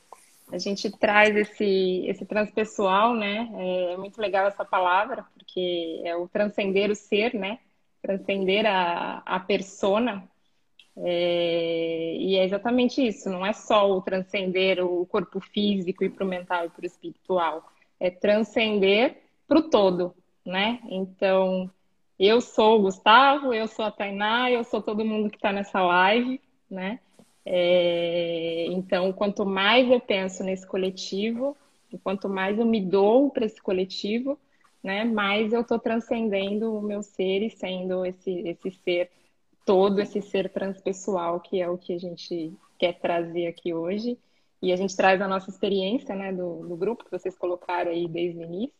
a gente traz esse, esse transpessoal, né? É, é muito legal essa palavra, porque é o transcender o ser, né? Transcender a, a persona. É, e é exatamente isso, não é só o transcender o corpo físico e para o mental e para o espiritual, é transcender para o todo, né? Então, eu sou o Gustavo, eu sou a Tainá, eu sou todo mundo que está nessa live, né? É, então, quanto mais eu penso nesse coletivo, quanto mais eu me dou para esse coletivo, né? Mais eu estou transcendendo o meu ser e sendo esse, esse ser todo, esse ser transpessoal, que é o que a gente quer trazer aqui hoje. E a gente traz a nossa experiência né, do, do grupo que vocês colocaram aí desde o início,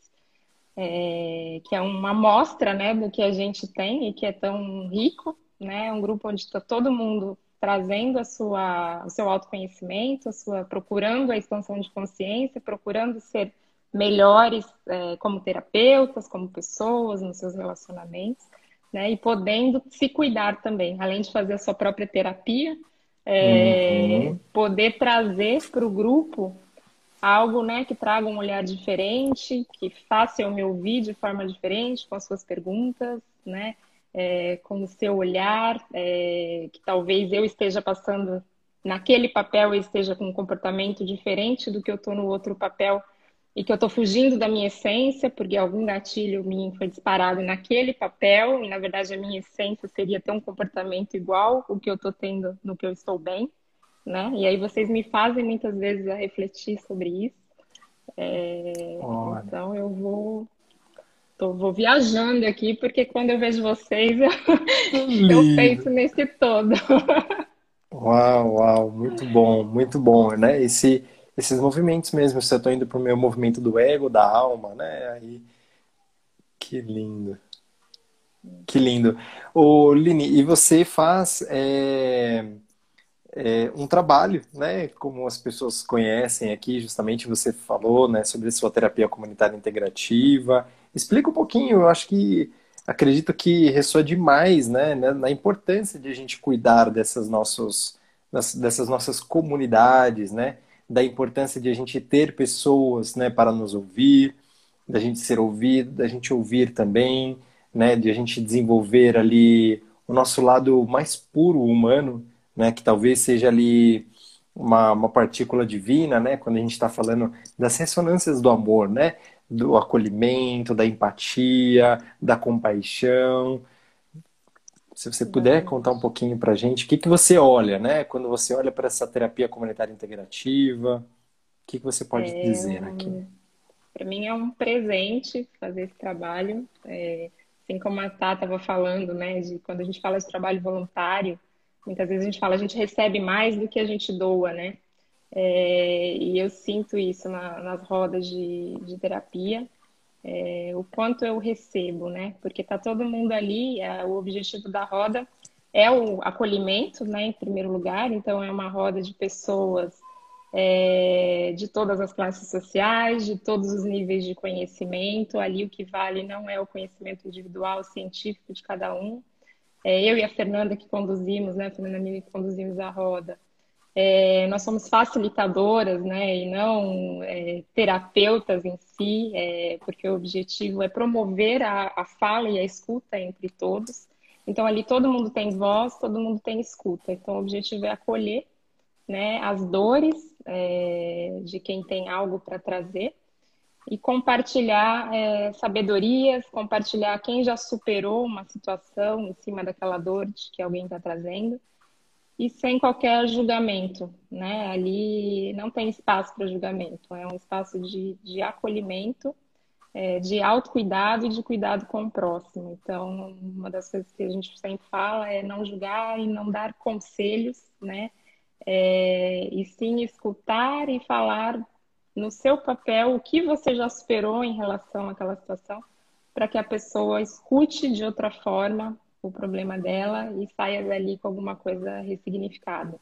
é, que é uma amostra né, do que a gente tem e que é tão rico, né? Um grupo onde está todo mundo trazendo a sua, o seu autoconhecimento, a sua, procurando a expansão de consciência, procurando ser melhores é, como terapeutas, como pessoas nos seus relacionamentos, né? E podendo se cuidar também, além de fazer a sua própria terapia, é, uhum. poder trazer para o grupo algo né, que traga um olhar diferente, que faça eu me ouvir de forma diferente, com as suas perguntas, né, é, com o seu olhar, é, que talvez eu esteja passando naquele papel, eu esteja com um comportamento diferente do que eu estou no outro papel e que eu estou fugindo da minha essência, porque algum gatilho minha foi disparado naquele papel, e na verdade a minha essência seria ter um comportamento igual o que eu estou tendo no que eu estou bem né? E aí vocês me fazem muitas vezes a refletir sobre isso. É, então eu vou tô, vou viajando aqui porque quando eu vejo vocês eu, eu penso nesse todo. Uau, uau, muito bom, muito bom, né? Esse, esses movimentos mesmo, se eu estou indo para o meu movimento do ego, da alma, né? Aí, que lindo. Que lindo. Ô, Lini, e você faz é, é, um trabalho, né? Como as pessoas conhecem aqui, justamente você falou, né, sobre a sua terapia comunitária integrativa. Explica um pouquinho, eu acho que acredito que ressoa demais, né, né na importância de a gente cuidar dessas nossos, dessas nossas comunidades, né? Da importância de a gente ter pessoas, né, para nos ouvir, da gente ser ouvido, da gente ouvir também, né, de a gente desenvolver ali o nosso lado mais puro humano, né, que talvez seja ali uma, uma partícula divina, né, quando a gente está falando das ressonâncias do amor, né, do acolhimento, da empatia, da compaixão. Se você puder contar um pouquinho para a gente, o que, que você olha, né, quando você olha para essa terapia comunitária integrativa, o que, que você pode é, dizer aqui? Para mim é um presente fazer esse trabalho, é, assim como a Tá estava falando, né, de quando a gente fala de trabalho voluntário, Muitas vezes a gente fala, a gente recebe mais do que a gente doa, né? É, e eu sinto isso na, nas rodas de, de terapia, é, o quanto eu recebo, né? Porque tá todo mundo ali, é, o objetivo da roda é o acolhimento, né? Em primeiro lugar, então é uma roda de pessoas é, de todas as classes sociais, de todos os níveis de conhecimento. Ali o que vale não é o conhecimento individual, científico de cada um, é, eu e a Fernanda que conduzimos, né, a Fernanda Mini conduzimos a roda, é, nós somos facilitadoras, né, e não é, terapeutas em si, é, porque o objetivo é promover a, a, fala e a escuta entre todos. Então, ali todo mundo tem voz, todo mundo tem escuta. Então, o objetivo é acolher né, as dores é, de quem tem algo para trazer e compartilhar é, sabedorias, compartilhar quem já superou uma situação em cima daquela dor que alguém está trazendo e sem qualquer julgamento, né? Ali não tem espaço para julgamento, é um espaço de, de acolhimento, é, de autocuidado e de cuidado com o próximo. Então, uma das coisas que a gente sempre fala é não julgar e não dar conselhos, né? É, e sim escutar e falar no seu papel o que você já superou em relação àquela situação, para que a pessoa escute de outra forma o problema dela e saia dali com alguma coisa ressignificada.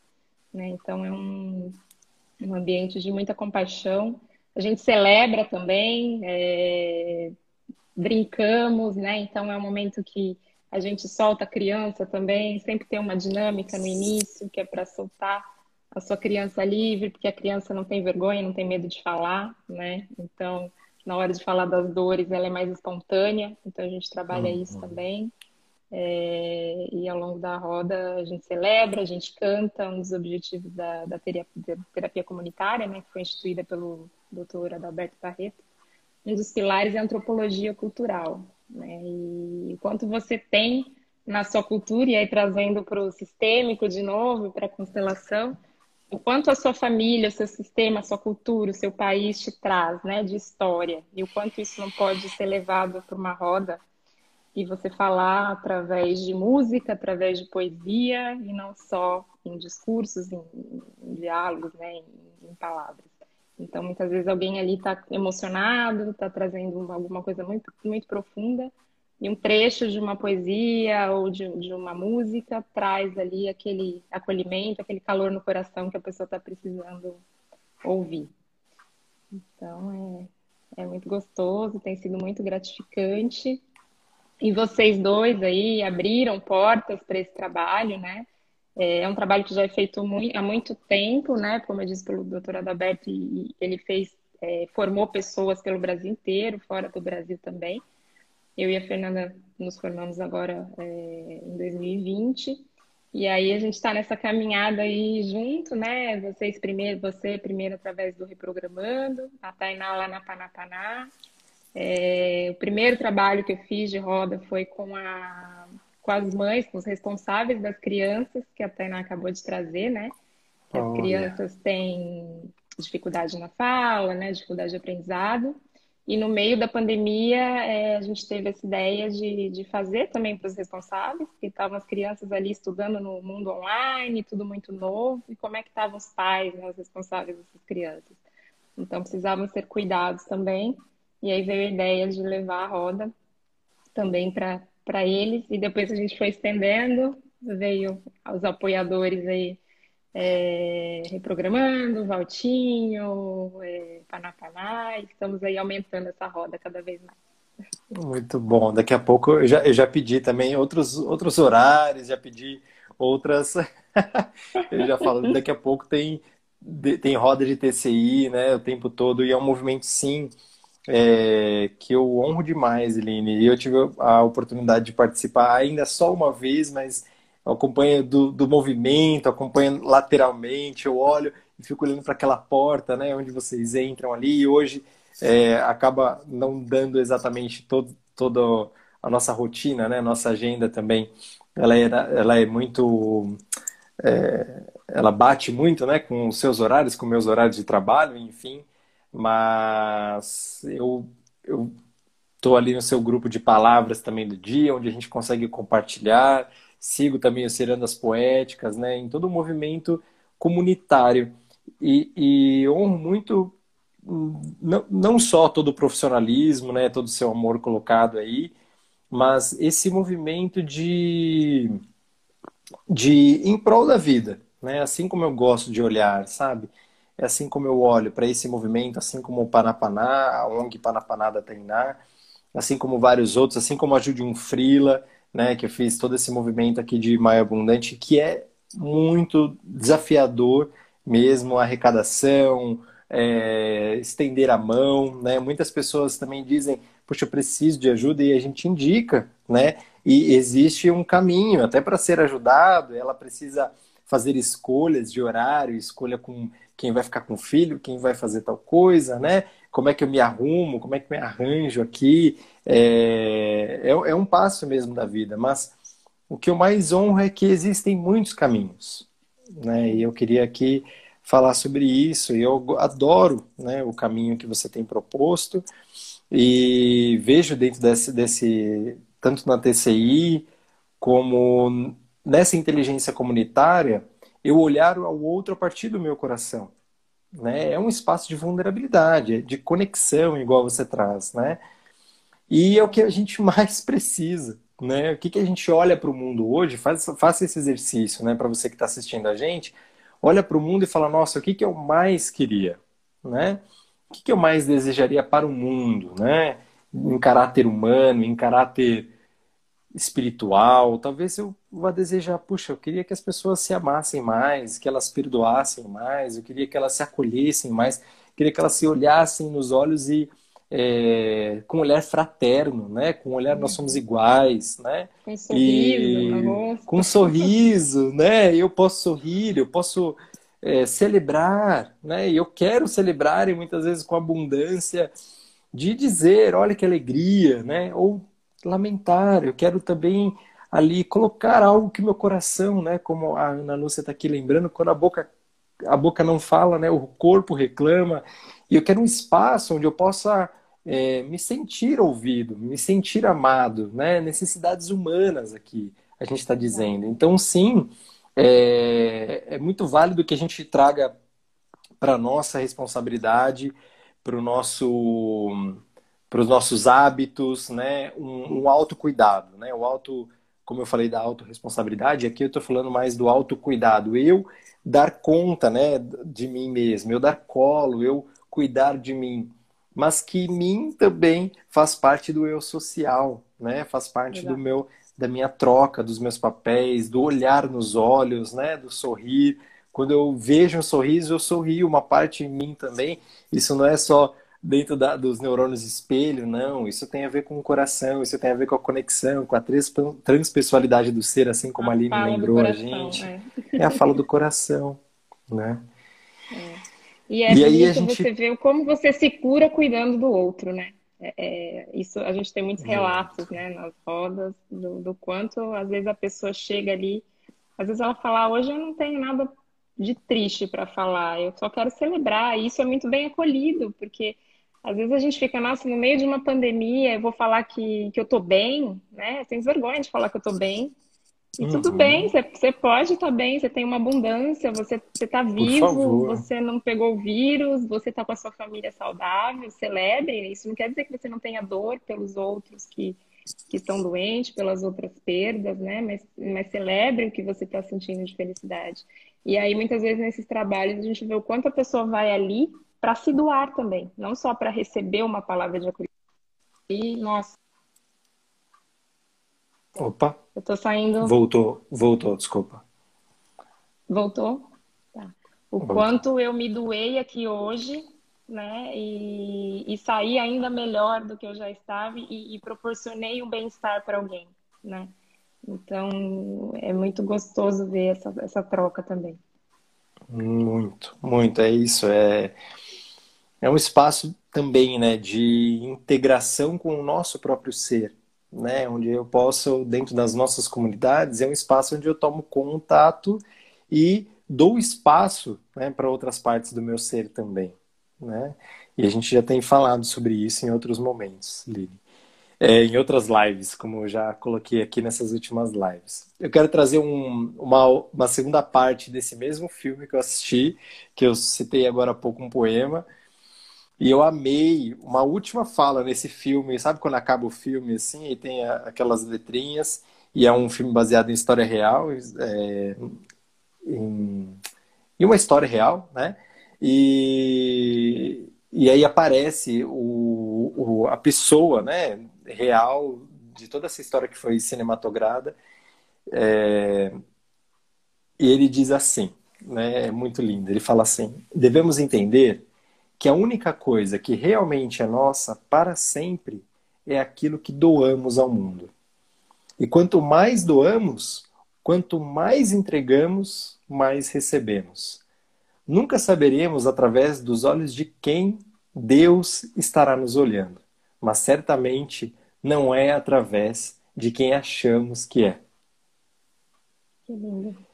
Né? Então, é um, um ambiente de muita compaixão. A gente celebra também, é, brincamos, né? Então, é um momento que a gente solta a criança também, sempre tem uma dinâmica no início, que é para soltar a sua criança livre, porque a criança não tem vergonha, não tem medo de falar, né? Então, na hora de falar das dores, ela é mais espontânea, então a gente trabalha uhum. isso também. É, e ao longo da roda a gente celebra, a gente canta, um dos objetivos da, da terapia, terapia, comunitária, né, que foi instituída pelo doutor Adalberto Barreto, um dos pilares é a antropologia cultural. Né, e quanto você tem na sua cultura, e aí trazendo para o sistêmico de novo, para a constelação, o quanto a sua família, o seu sistema, a sua cultura, o seu país te traz, né, de história, e o quanto isso não pode ser levado para uma roda e você falar através de música, através de poesia e não só em discursos, em, em diálogos, né, em, em, palavras. Então, muitas vezes alguém ali está emocionado, está trazendo alguma coisa muito, muito profunda e um trecho de uma poesia ou de, de uma música traz ali aquele acolhimento, aquele calor no coração que a pessoa está precisando ouvir. Então é, é muito gostoso, tem sido muito gratificante. E vocês dois aí abriram portas para esse trabalho, né? É, é um trabalho que já é feito muito, há muito tempo, né? Como eu disse pelo doutor Adalberto, ele fez, é, formou pessoas pelo Brasil inteiro, fora do Brasil também. Eu e a Fernanda nos formamos agora é, em 2020. E aí a gente está nessa caminhada aí junto, né? Vocês primeiro, você primeiro através do Reprogramando, a Tainá lá na Panapaná. É, o primeiro trabalho que eu fiz de roda foi com a com as mães, com os responsáveis das crianças, que a Tainá acabou de trazer, né? As crianças têm dificuldade na fala, né? Dificuldade de aprendizado. E no meio da pandemia, é, a gente teve essa ideia de, de fazer também para os responsáveis, que estavam as crianças ali estudando no mundo online, tudo muito novo, e como é que estavam os pais, né, os responsáveis dessas crianças. Então, precisavam ser cuidados também. E aí veio a ideia de levar a roda também para eles e depois a gente foi estendendo, veio os apoiadores aí é, reprogramando, Valtinho, é, Panapaná, estamos aí aumentando essa roda cada vez mais. Muito bom. Daqui a pouco eu já, eu já pedi também outros, outros horários, já pedi outras. eu já falo, daqui a pouco tem, tem roda de TCI, né, o tempo todo, e é um movimento sim é, que eu honro demais, Eline. Eu tive a oportunidade de participar ainda só uma vez, mas eu acompanho do, do movimento, acompanho lateralmente, eu olho e fico olhando para aquela porta, né, onde vocês entram ali. E hoje é, acaba não dando exatamente todo, toda a nossa rotina, né, nossa agenda também. Ela, era, ela é muito. É, ela bate muito né, com os seus horários, com meus horários de trabalho, enfim mas eu eu estou ali no seu grupo de palavras também do dia, onde a gente consegue compartilhar. Sigo também o Cirandas Poéticas, né, em todo o movimento comunitário. E, e honro muito, não, não só todo o profissionalismo, né, todo o seu amor colocado aí, mas esse movimento de, de em prol da vida, né, assim como eu gosto de olhar, sabe? É assim como eu olho para esse movimento, assim como o Panapaná, a ONG Panapaná da Tainá, assim como vários outros, assim como a Judy Frila, né, que eu fiz todo esse movimento aqui de Maio Abundante, que é muito desafiador mesmo, a arrecadação, é, estender a mão, né? Muitas pessoas também dizem, poxa, eu preciso de ajuda e a gente indica, né? E existe um caminho, até para ser ajudado, ela precisa fazer escolhas de horário, escolha com quem vai ficar com o filho, quem vai fazer tal coisa, né? Como é que eu me arrumo, como é que eu me arranjo aqui. É, é, é um passo mesmo da vida, mas o que eu mais honro é que existem muitos caminhos, né? E eu queria aqui falar sobre isso. Eu adoro né, o caminho que você tem proposto e vejo dentro desse, desse tanto na TCI como nessa inteligência comunitária eu olhar ao outro a partir do meu coração. Né? É um espaço de vulnerabilidade, de conexão, igual você traz. Né? E é o que a gente mais precisa. Né? O que, que a gente olha para o mundo hoje, faz, faça esse exercício né? para você que está assistindo a gente, olha para o mundo e fala, nossa, o que, que eu mais queria? Né? O que, que eu mais desejaria para o mundo? Né? Em caráter humano, em caráter espiritual, talvez eu vá desejar, puxa, eu queria que as pessoas se amassem mais, que elas perdoassem mais, eu queria que elas se acolhessem mais, eu queria que elas se olhassem nos olhos e é, com um olhar fraterno, né? Com um olhar nós somos iguais, né? Com um sorriso, com um sorriso, né? Eu posso sorrir, eu posso é, celebrar, né? E eu quero celebrar e muitas vezes com abundância de dizer, olha que alegria, né? Ou lamentar, eu quero também ali colocar algo que meu coração, né, como a Ana Lúcia está aqui lembrando, quando a boca a boca não fala, né, o corpo reclama, e eu quero um espaço onde eu possa é, me sentir ouvido, me sentir amado, né, necessidades humanas aqui, a gente está dizendo. Então, sim, é, é muito válido que a gente traga para nossa responsabilidade, para o nosso para os nossos hábitos, né? Um, um autocuidado, né? O auto, como eu falei da autorresponsabilidade, aqui eu estou falando mais do autocuidado. Eu dar conta, né, de mim mesmo, eu dar colo, eu cuidar de mim, mas que mim também faz parte do eu social, né? Faz parte do meu da minha troca, dos meus papéis, do olhar nos olhos, né, do sorrir. Quando eu vejo um sorriso, eu sorrio, uma parte em mim também. Isso não é só dentro da, dos neurônios espelho, não. Isso tem a ver com o coração, isso tem a ver com a conexão, com a transpessoalidade do ser, assim como a, a Aline lembrou coração, a gente. É. é. a fala do coração, né? É. E é e aí a gente... você vê como você se cura cuidando do outro, né? É, é, isso a gente tem muitos relatos, né, nas rodas do, do, quanto às vezes a pessoa chega ali, às vezes ela fala, hoje eu não tenho nada de triste para falar, eu só quero celebrar. E isso é muito bem acolhido, porque às vezes a gente fica, nossa, no meio de uma pandemia, eu vou falar que, que eu tô bem, né? Tem vergonha de falar que eu tô bem. E uhum. tudo bem, você pode estar tá bem, você tem uma abundância, você está vivo, você não pegou o vírus, você está com a sua família saudável, celebre. Isso não quer dizer que você não tenha dor pelos outros que, que estão doentes, pelas outras perdas, né? Mas, mas celebre o que você está sentindo de felicidade. E aí, muitas vezes, nesses trabalhos, a gente vê o quanto a pessoa vai ali para se doar também, não só para receber uma palavra de acolhimento. E, nossa. Opa. Eu tô saindo. Voltou, voltou, desculpa. Voltou? Tá. O quanto eu me doei aqui hoje, né? E, e saí ainda melhor do que eu já estava e, e proporcionei um bem-estar para alguém, né? Então, é muito gostoso ver essa, essa troca também. Muito, muito. É isso. É, é um espaço também né, de integração com o nosso próprio ser, né? Onde eu posso, dentro das nossas comunidades, é um espaço onde eu tomo contato e dou espaço né, para outras partes do meu ser também, né? E a gente já tem falado sobre isso em outros momentos, Lili é, em outras lives, como eu já coloquei aqui nessas últimas lives. Eu quero trazer um, uma, uma segunda parte desse mesmo filme que eu assisti, que eu citei agora há pouco um poema, e eu amei uma última fala nesse filme. Sabe quando acaba o filme assim e tem a, aquelas letrinhas? E é um filme baseado em história real, é, em, em, uma história real, né? E, e aí aparece o, o, a pessoa, né? real de toda essa história que foi cinematograda. É... E ele diz assim, né, é muito lindo. Ele fala assim: devemos entender que a única coisa que realmente é nossa para sempre é aquilo que doamos ao mundo. E quanto mais doamos, quanto mais entregamos, mais recebemos. Nunca saberemos através dos olhos de quem Deus estará nos olhando, mas certamente não é através de quem achamos que é. Que lindo.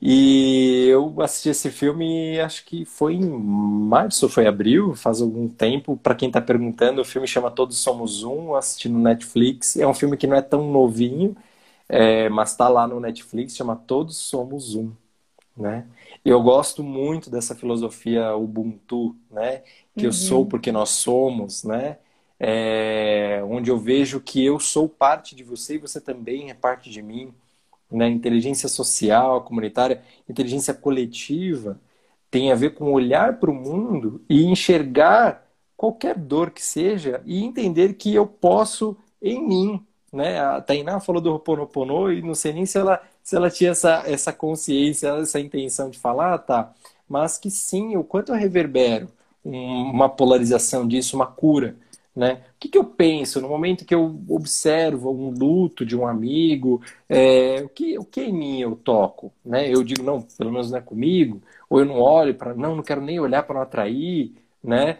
E eu assisti esse filme, acho que foi em março, foi abril, faz algum tempo. Para quem está perguntando, o filme chama Todos Somos Um, assisti no Netflix. É um filme que não é tão novinho, é, mas está lá no Netflix, chama Todos Somos Um. Né? Eu gosto muito dessa filosofia Ubuntu, né? Que uhum. eu sou porque nós somos, né? é, onde eu vejo que eu sou parte de você e você também é parte de mim. Né? Inteligência social, comunitária, inteligência coletiva tem a ver com olhar para o mundo e enxergar qualquer dor que seja e entender que eu posso em mim. Né? A Tainá falou do Ho'oponopono e não sei nem se ela, se ela tinha essa, essa consciência, essa intenção de falar, tá? Mas que sim, o quanto eu reverbero uma polarização disso, uma cura. Né? O que, que, eu penso no momento que eu observo um luto de um amigo? É, o, que, o que em mim eu toco? Né? Eu digo, não, pelo menos não é comigo, ou eu não olho para, não, não quero nem olhar para não atrair, né?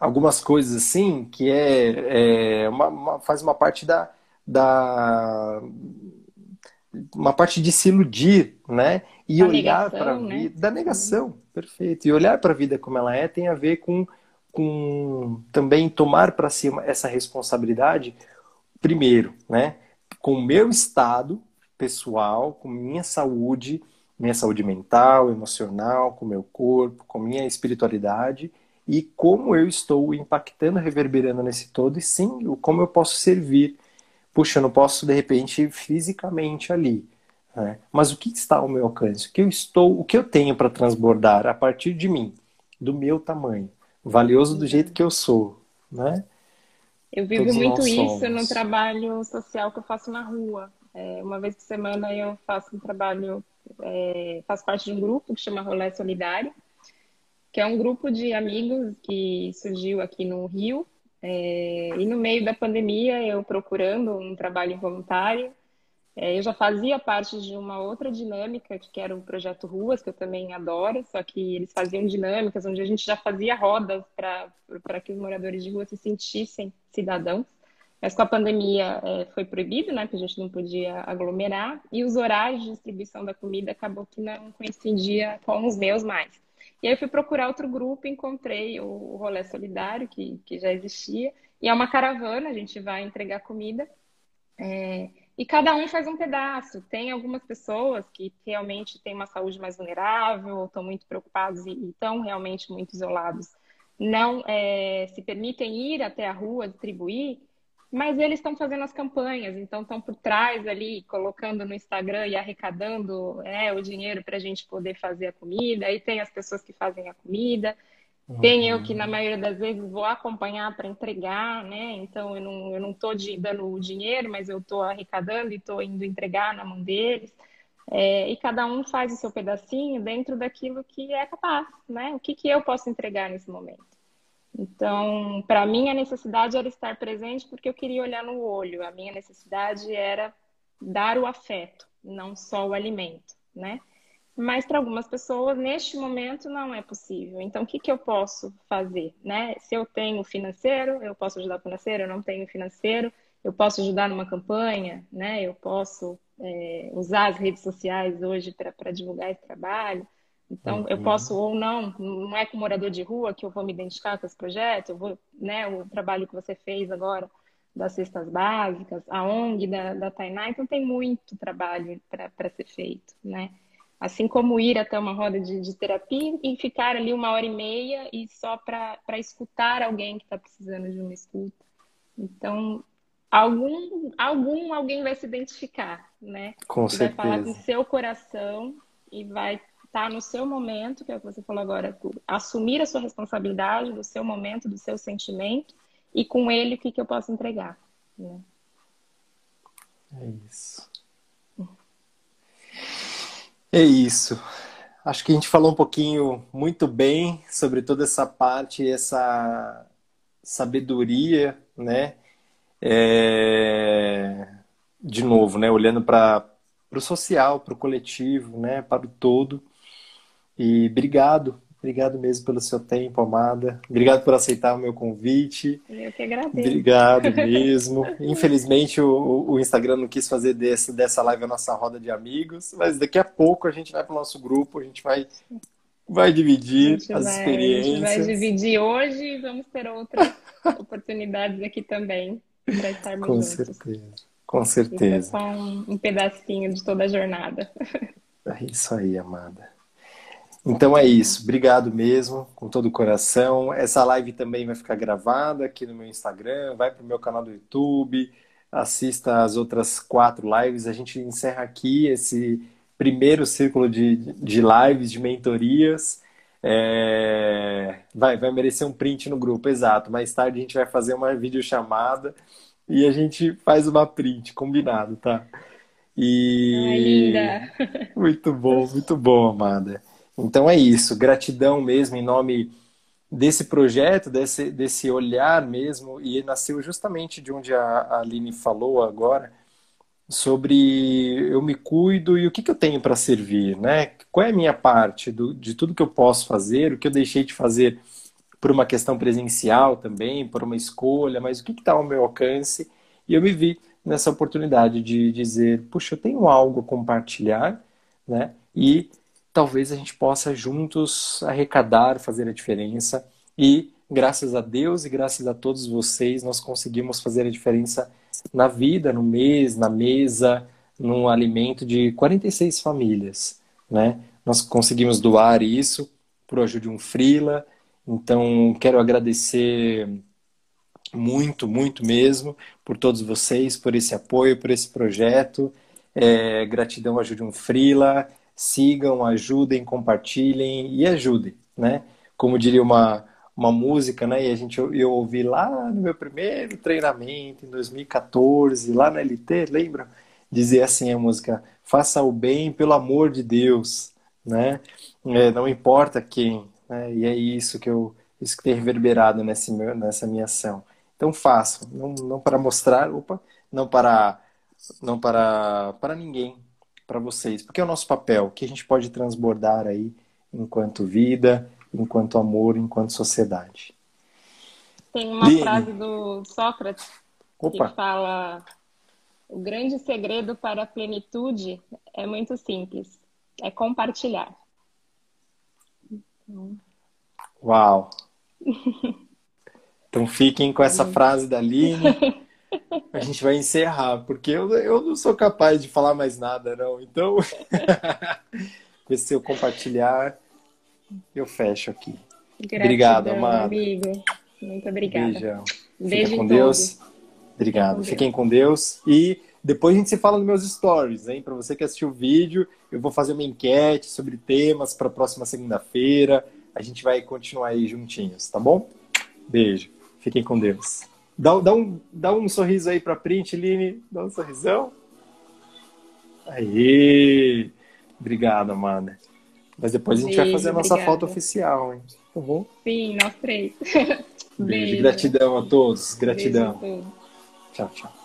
Algumas coisas assim que é, é uma, uma, faz uma parte da, da uma parte de se iludir, né? E olhar para a vida né? da negação, perfeito. E olhar para a vida como ela é tem a ver com com também tomar para si essa responsabilidade, primeiro, né, com o meu estado pessoal, com minha saúde, minha saúde mental, emocional, com meu corpo, com minha espiritualidade e como eu estou impactando, reverberando nesse todo e sim, como eu posso servir. Puxa, eu não posso de repente fisicamente ali, né? mas o que está ao meu alcance? O que eu estou, o que eu tenho para transbordar a partir de mim, do meu tamanho? Valioso do jeito que eu sou, né? Eu vivo Todos muito isso no trabalho social que eu faço na rua. É, uma vez por semana eu faço um trabalho, é, faço parte de um grupo que chama Rolé Solidário, que é um grupo de amigos que surgiu aqui no Rio. É, e no meio da pandemia, eu procurando um trabalho voluntário, eu já fazia parte de uma outra dinâmica, que era o Projeto Ruas, que eu também adoro, só que eles faziam dinâmicas onde a gente já fazia rodas para que os moradores de rua se sentissem cidadãos. Mas com a pandemia é, foi proibido, né? Porque a gente não podia aglomerar. E os horários de distribuição da comida acabou que não coincidia com os meus mais. E aí eu fui procurar outro grupo, encontrei o, o Rolê Solidário, que, que já existia. E é uma caravana, a gente vai entregar comida. É, e cada um faz um pedaço. Tem algumas pessoas que realmente têm uma saúde mais vulnerável, estão muito preocupados e estão realmente muito isolados, não é, se permitem ir até a rua distribuir, mas eles estão fazendo as campanhas, então estão por trás ali, colocando no Instagram e arrecadando é, o dinheiro para a gente poder fazer a comida. Aí tem as pessoas que fazem a comida. Uhum. Tem eu que, na maioria das vezes, vou acompanhar para entregar, né? Então, eu não, eu não estou dando o dinheiro, mas eu estou arrecadando e estou indo entregar na mão deles. É, e cada um faz o seu pedacinho dentro daquilo que é capaz, né? O que, que eu posso entregar nesse momento. Então, para mim, a necessidade era estar presente porque eu queria olhar no olho. A minha necessidade era dar o afeto, não só o alimento, né? Mas para algumas pessoas neste momento não é possível. Então, o que, que eu posso fazer? Né? Se eu tenho financeiro, eu posso ajudar financeiro, eu não tenho financeiro, eu posso ajudar numa campanha, né? eu posso é, usar as redes sociais hoje para divulgar esse trabalho. Então, uhum. eu posso ou não, não é com morador de rua que eu vou me identificar com esse projeto, eu vou, né, o trabalho que você fez agora das cestas básicas, a ONG da, da Tainá, então tem muito trabalho para ser feito, né? Assim como ir até uma roda de, de terapia e ficar ali uma hora e meia e só para escutar alguém que está precisando de uma escuta. Então, algum, algum alguém vai se identificar, né? Com e certeza. Vai falar com seu coração e vai estar tá no seu momento, que é o que você falou agora, assumir a sua responsabilidade do seu momento, do seu sentimento e com ele o que, que eu posso entregar. Né? É isso. É isso. Acho que a gente falou um pouquinho muito bem sobre toda essa parte, essa sabedoria, né? É... De novo, né? Olhando para o social, para o coletivo, né? Para o todo. E obrigado Obrigado mesmo pelo seu tempo, amada. Obrigado por aceitar o meu convite. Eu que agradeço. Obrigado mesmo. Infelizmente, o, o, Instagram não quis fazer desse, dessa live a nossa roda de amigos, mas daqui a pouco a gente vai para o nosso grupo, a gente vai, vai dividir as vai, experiências. A gente vai dividir hoje e vamos ter outras oportunidades aqui também para estarmos Com juntos. certeza. Com certeza. só um, um pedacinho de toda a jornada. É isso aí, amada. Então é isso. Obrigado mesmo, com todo o coração. Essa live também vai ficar gravada aqui no meu Instagram, vai para o meu canal do YouTube, assista as outras quatro lives. A gente encerra aqui esse primeiro círculo de, de lives, de mentorias. É... Vai, vai merecer um print no grupo, exato. Mais tarde a gente vai fazer uma videochamada e a gente faz uma print, combinado, tá? E... Ai, linda! Muito bom, muito bom, amada. Então é isso, gratidão mesmo em nome desse projeto, desse, desse olhar mesmo, e nasceu justamente de onde a Aline falou agora, sobre eu me cuido e o que, que eu tenho para servir, né? Qual é a minha parte do, de tudo que eu posso fazer, o que eu deixei de fazer por uma questão presencial também, por uma escolha, mas o que está ao meu alcance? E eu me vi nessa oportunidade de dizer, puxa, eu tenho algo a compartilhar, né? E talvez a gente possa juntos arrecadar, fazer a diferença. E graças a Deus e graças a todos vocês, nós conseguimos fazer a diferença na vida, no mês, na mesa, num alimento de 46 famílias, né? Nós conseguimos doar isso por ajuda de um frila. Então, quero agradecer muito, muito mesmo por todos vocês, por esse apoio, por esse projeto. É, gratidão ajude um frila sigam, ajudem, compartilhem e ajudem, né? Como diria uma, uma música, né? E a gente eu ouvi lá no meu primeiro treinamento em 2014, lá na LT, lembra? Dizia assim a música: "Faça o bem pelo amor de Deus", né? É, não importa quem, né? E é isso que eu isso que tem reverberado nesse meu, nessa minha ação. Então faço, não, não para mostrar, opa, não para não para para ninguém, para vocês, porque é o nosso papel, que a gente pode transbordar aí enquanto vida, enquanto amor, enquanto sociedade. Tem uma frase do Sócrates Opa. que fala: o grande segredo para a plenitude é muito simples, é compartilhar. Uau! Então fiquem com essa frase da Aline. A gente vai encerrar, porque eu, eu não sou capaz de falar mais nada, não. Então, se eu compartilhar, eu fecho aqui. Gratidão, Obrigado, amado. amigo. Muito obrigada. Beijão. Beijo Fica com Deus. Obrigado. Com Fiquem Deus. com Deus. E depois a gente se fala nos meus stories, hein? Para você que assistiu o vídeo, eu vou fazer uma enquete sobre temas para a próxima segunda-feira. A gente vai continuar aí juntinhos, tá bom? Beijo. Fiquem com Deus. Dá, dá, um, dá um sorriso aí para print, Line. Dá um sorrisão. Aí. Obrigado, Amanda. Mas depois a gente vai fazer a nossa obrigada. foto oficial, hein? Tá bom? Sim, nós três. Beijo. Beijo. Gratidão a todos. Gratidão. A todos. Tchau, tchau.